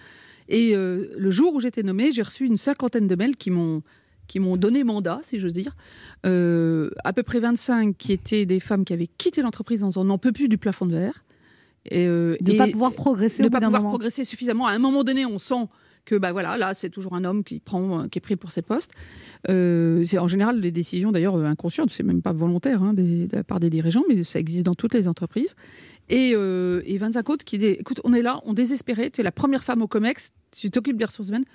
Et euh, le jour où j'étais nommée, j'ai reçu une cinquantaine de mails qui m'ont qui m'ont donné mandat, si j'ose dire. À peu près 25 qui étaient des femmes qui avaient quitté l'entreprise en disant on n'en peut plus du plafond de verre. Et, euh, De et- pas pouvoir progresser de au pas bout d'un pouvoir moment. progresser suffisamment. À un moment donné, on sent que bah voilà, là c'est toujours un homme qui prend, qui est pris pour ses postes. Euh, c'est en général des décisions d'ailleurs euh, inconscientes, c'est même pas volontaire hein, des- de la part des dirigeants, mais ça existe dans toutes les entreprises. Et, euh, et 25 autres qui disent écoute, on est là, on désespérait, tu es la première femme au Comex, tu t'occupes des ressources humaines,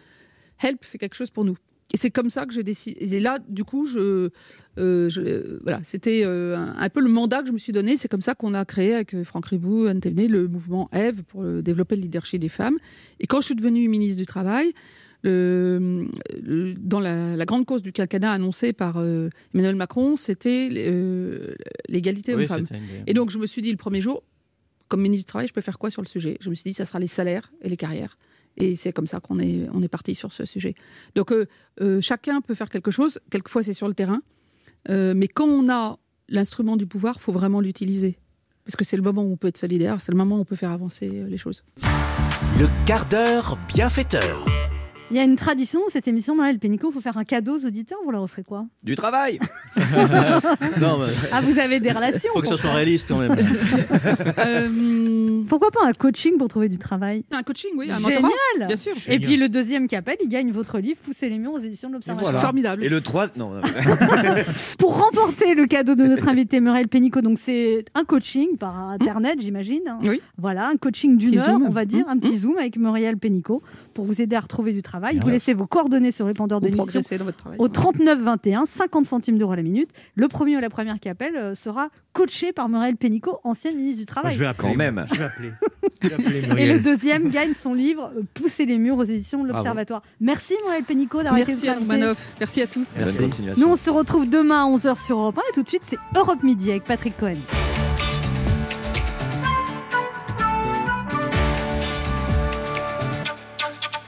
help, fais quelque chose pour nous. Et c'est comme ça que j'ai décidé. Et là, du coup, je, euh, je- euh, voilà, c'était euh, un, un peu le mandat que je me suis donné. C'est comme ça qu'on a créé avec Franck Ribou, Anne Thévenet, le mouvement Eve pour développer le leadership des femmes. Et quand je suis devenue ministre du Travail, le- le- dans la, la grande cause du quinquennat annoncée par euh, Emmanuel Macron, c'était euh, l'égalité Oui, une des- Et donc, je me suis dit le premier jour, comme ministre du Travail, je peux faire quoi sur le sujet? Je me suis dit, ça sera les salaires et les carrières. Et c'est comme ça qu'on est, on est parti sur ce sujet. Donc, euh, chacun peut faire quelque chose. Quelquefois, c'est sur le terrain. Euh, mais quand on a l'instrument du pouvoir, faut vraiment l'utiliser. Parce que c'est le moment où on peut être solidaire, c'est le moment où on peut faire avancer euh, les choses. Le quart d'heure bienfaiteur. Il y a une tradition dans cette émission, Noël Pénicaud, il faut faire un cadeau aux auditeurs. Vous leur offrez quoi? Du travail Non, mais- Ah, vous avez des relations Faut que ça soit réaliste quand même. Pourquoi pas un coaching pour trouver du travail? Un coaching, oui, un Génial mentorat, bien sûr. Et puis le deuxième qui appelle, il gagne votre livre Pousser les murs aux éditions de l'Observatoire. Voilà. Formidable. Et le 3... Non. non. Pour remporter le cadeau de notre invité Muriel Pénicaud, donc c'est un coaching par internet, j'imagine. Oui. Voilà, un coaching d'une heure, zoom. on va dire, un petit zoom avec Muriel Pénicaud pour vous aider à retrouver du travail. Vous laissez vos coordonnées sur le pendeur de l'émission progresser dans votre travail. au 39 21, 50 centimes d'euros la minute. Le premier ou la première qui appelle euh, sera coaché par Muriel Pénicaud, ancienne ministre du Travail. je vais appeler. Quand même. Je vais appeler. Je vais appeler Et le deuxième gagne son livre euh, Pousser les murs aux éditions de l'Observatoire. Merci Muriel Pénicaud d'avoir été Merci. Manoff. Merci à tous. Nous, on se retrouve demain à 11h sur Europe 1 et tout de suite, c'est Europe Midi avec Patrick Cohen.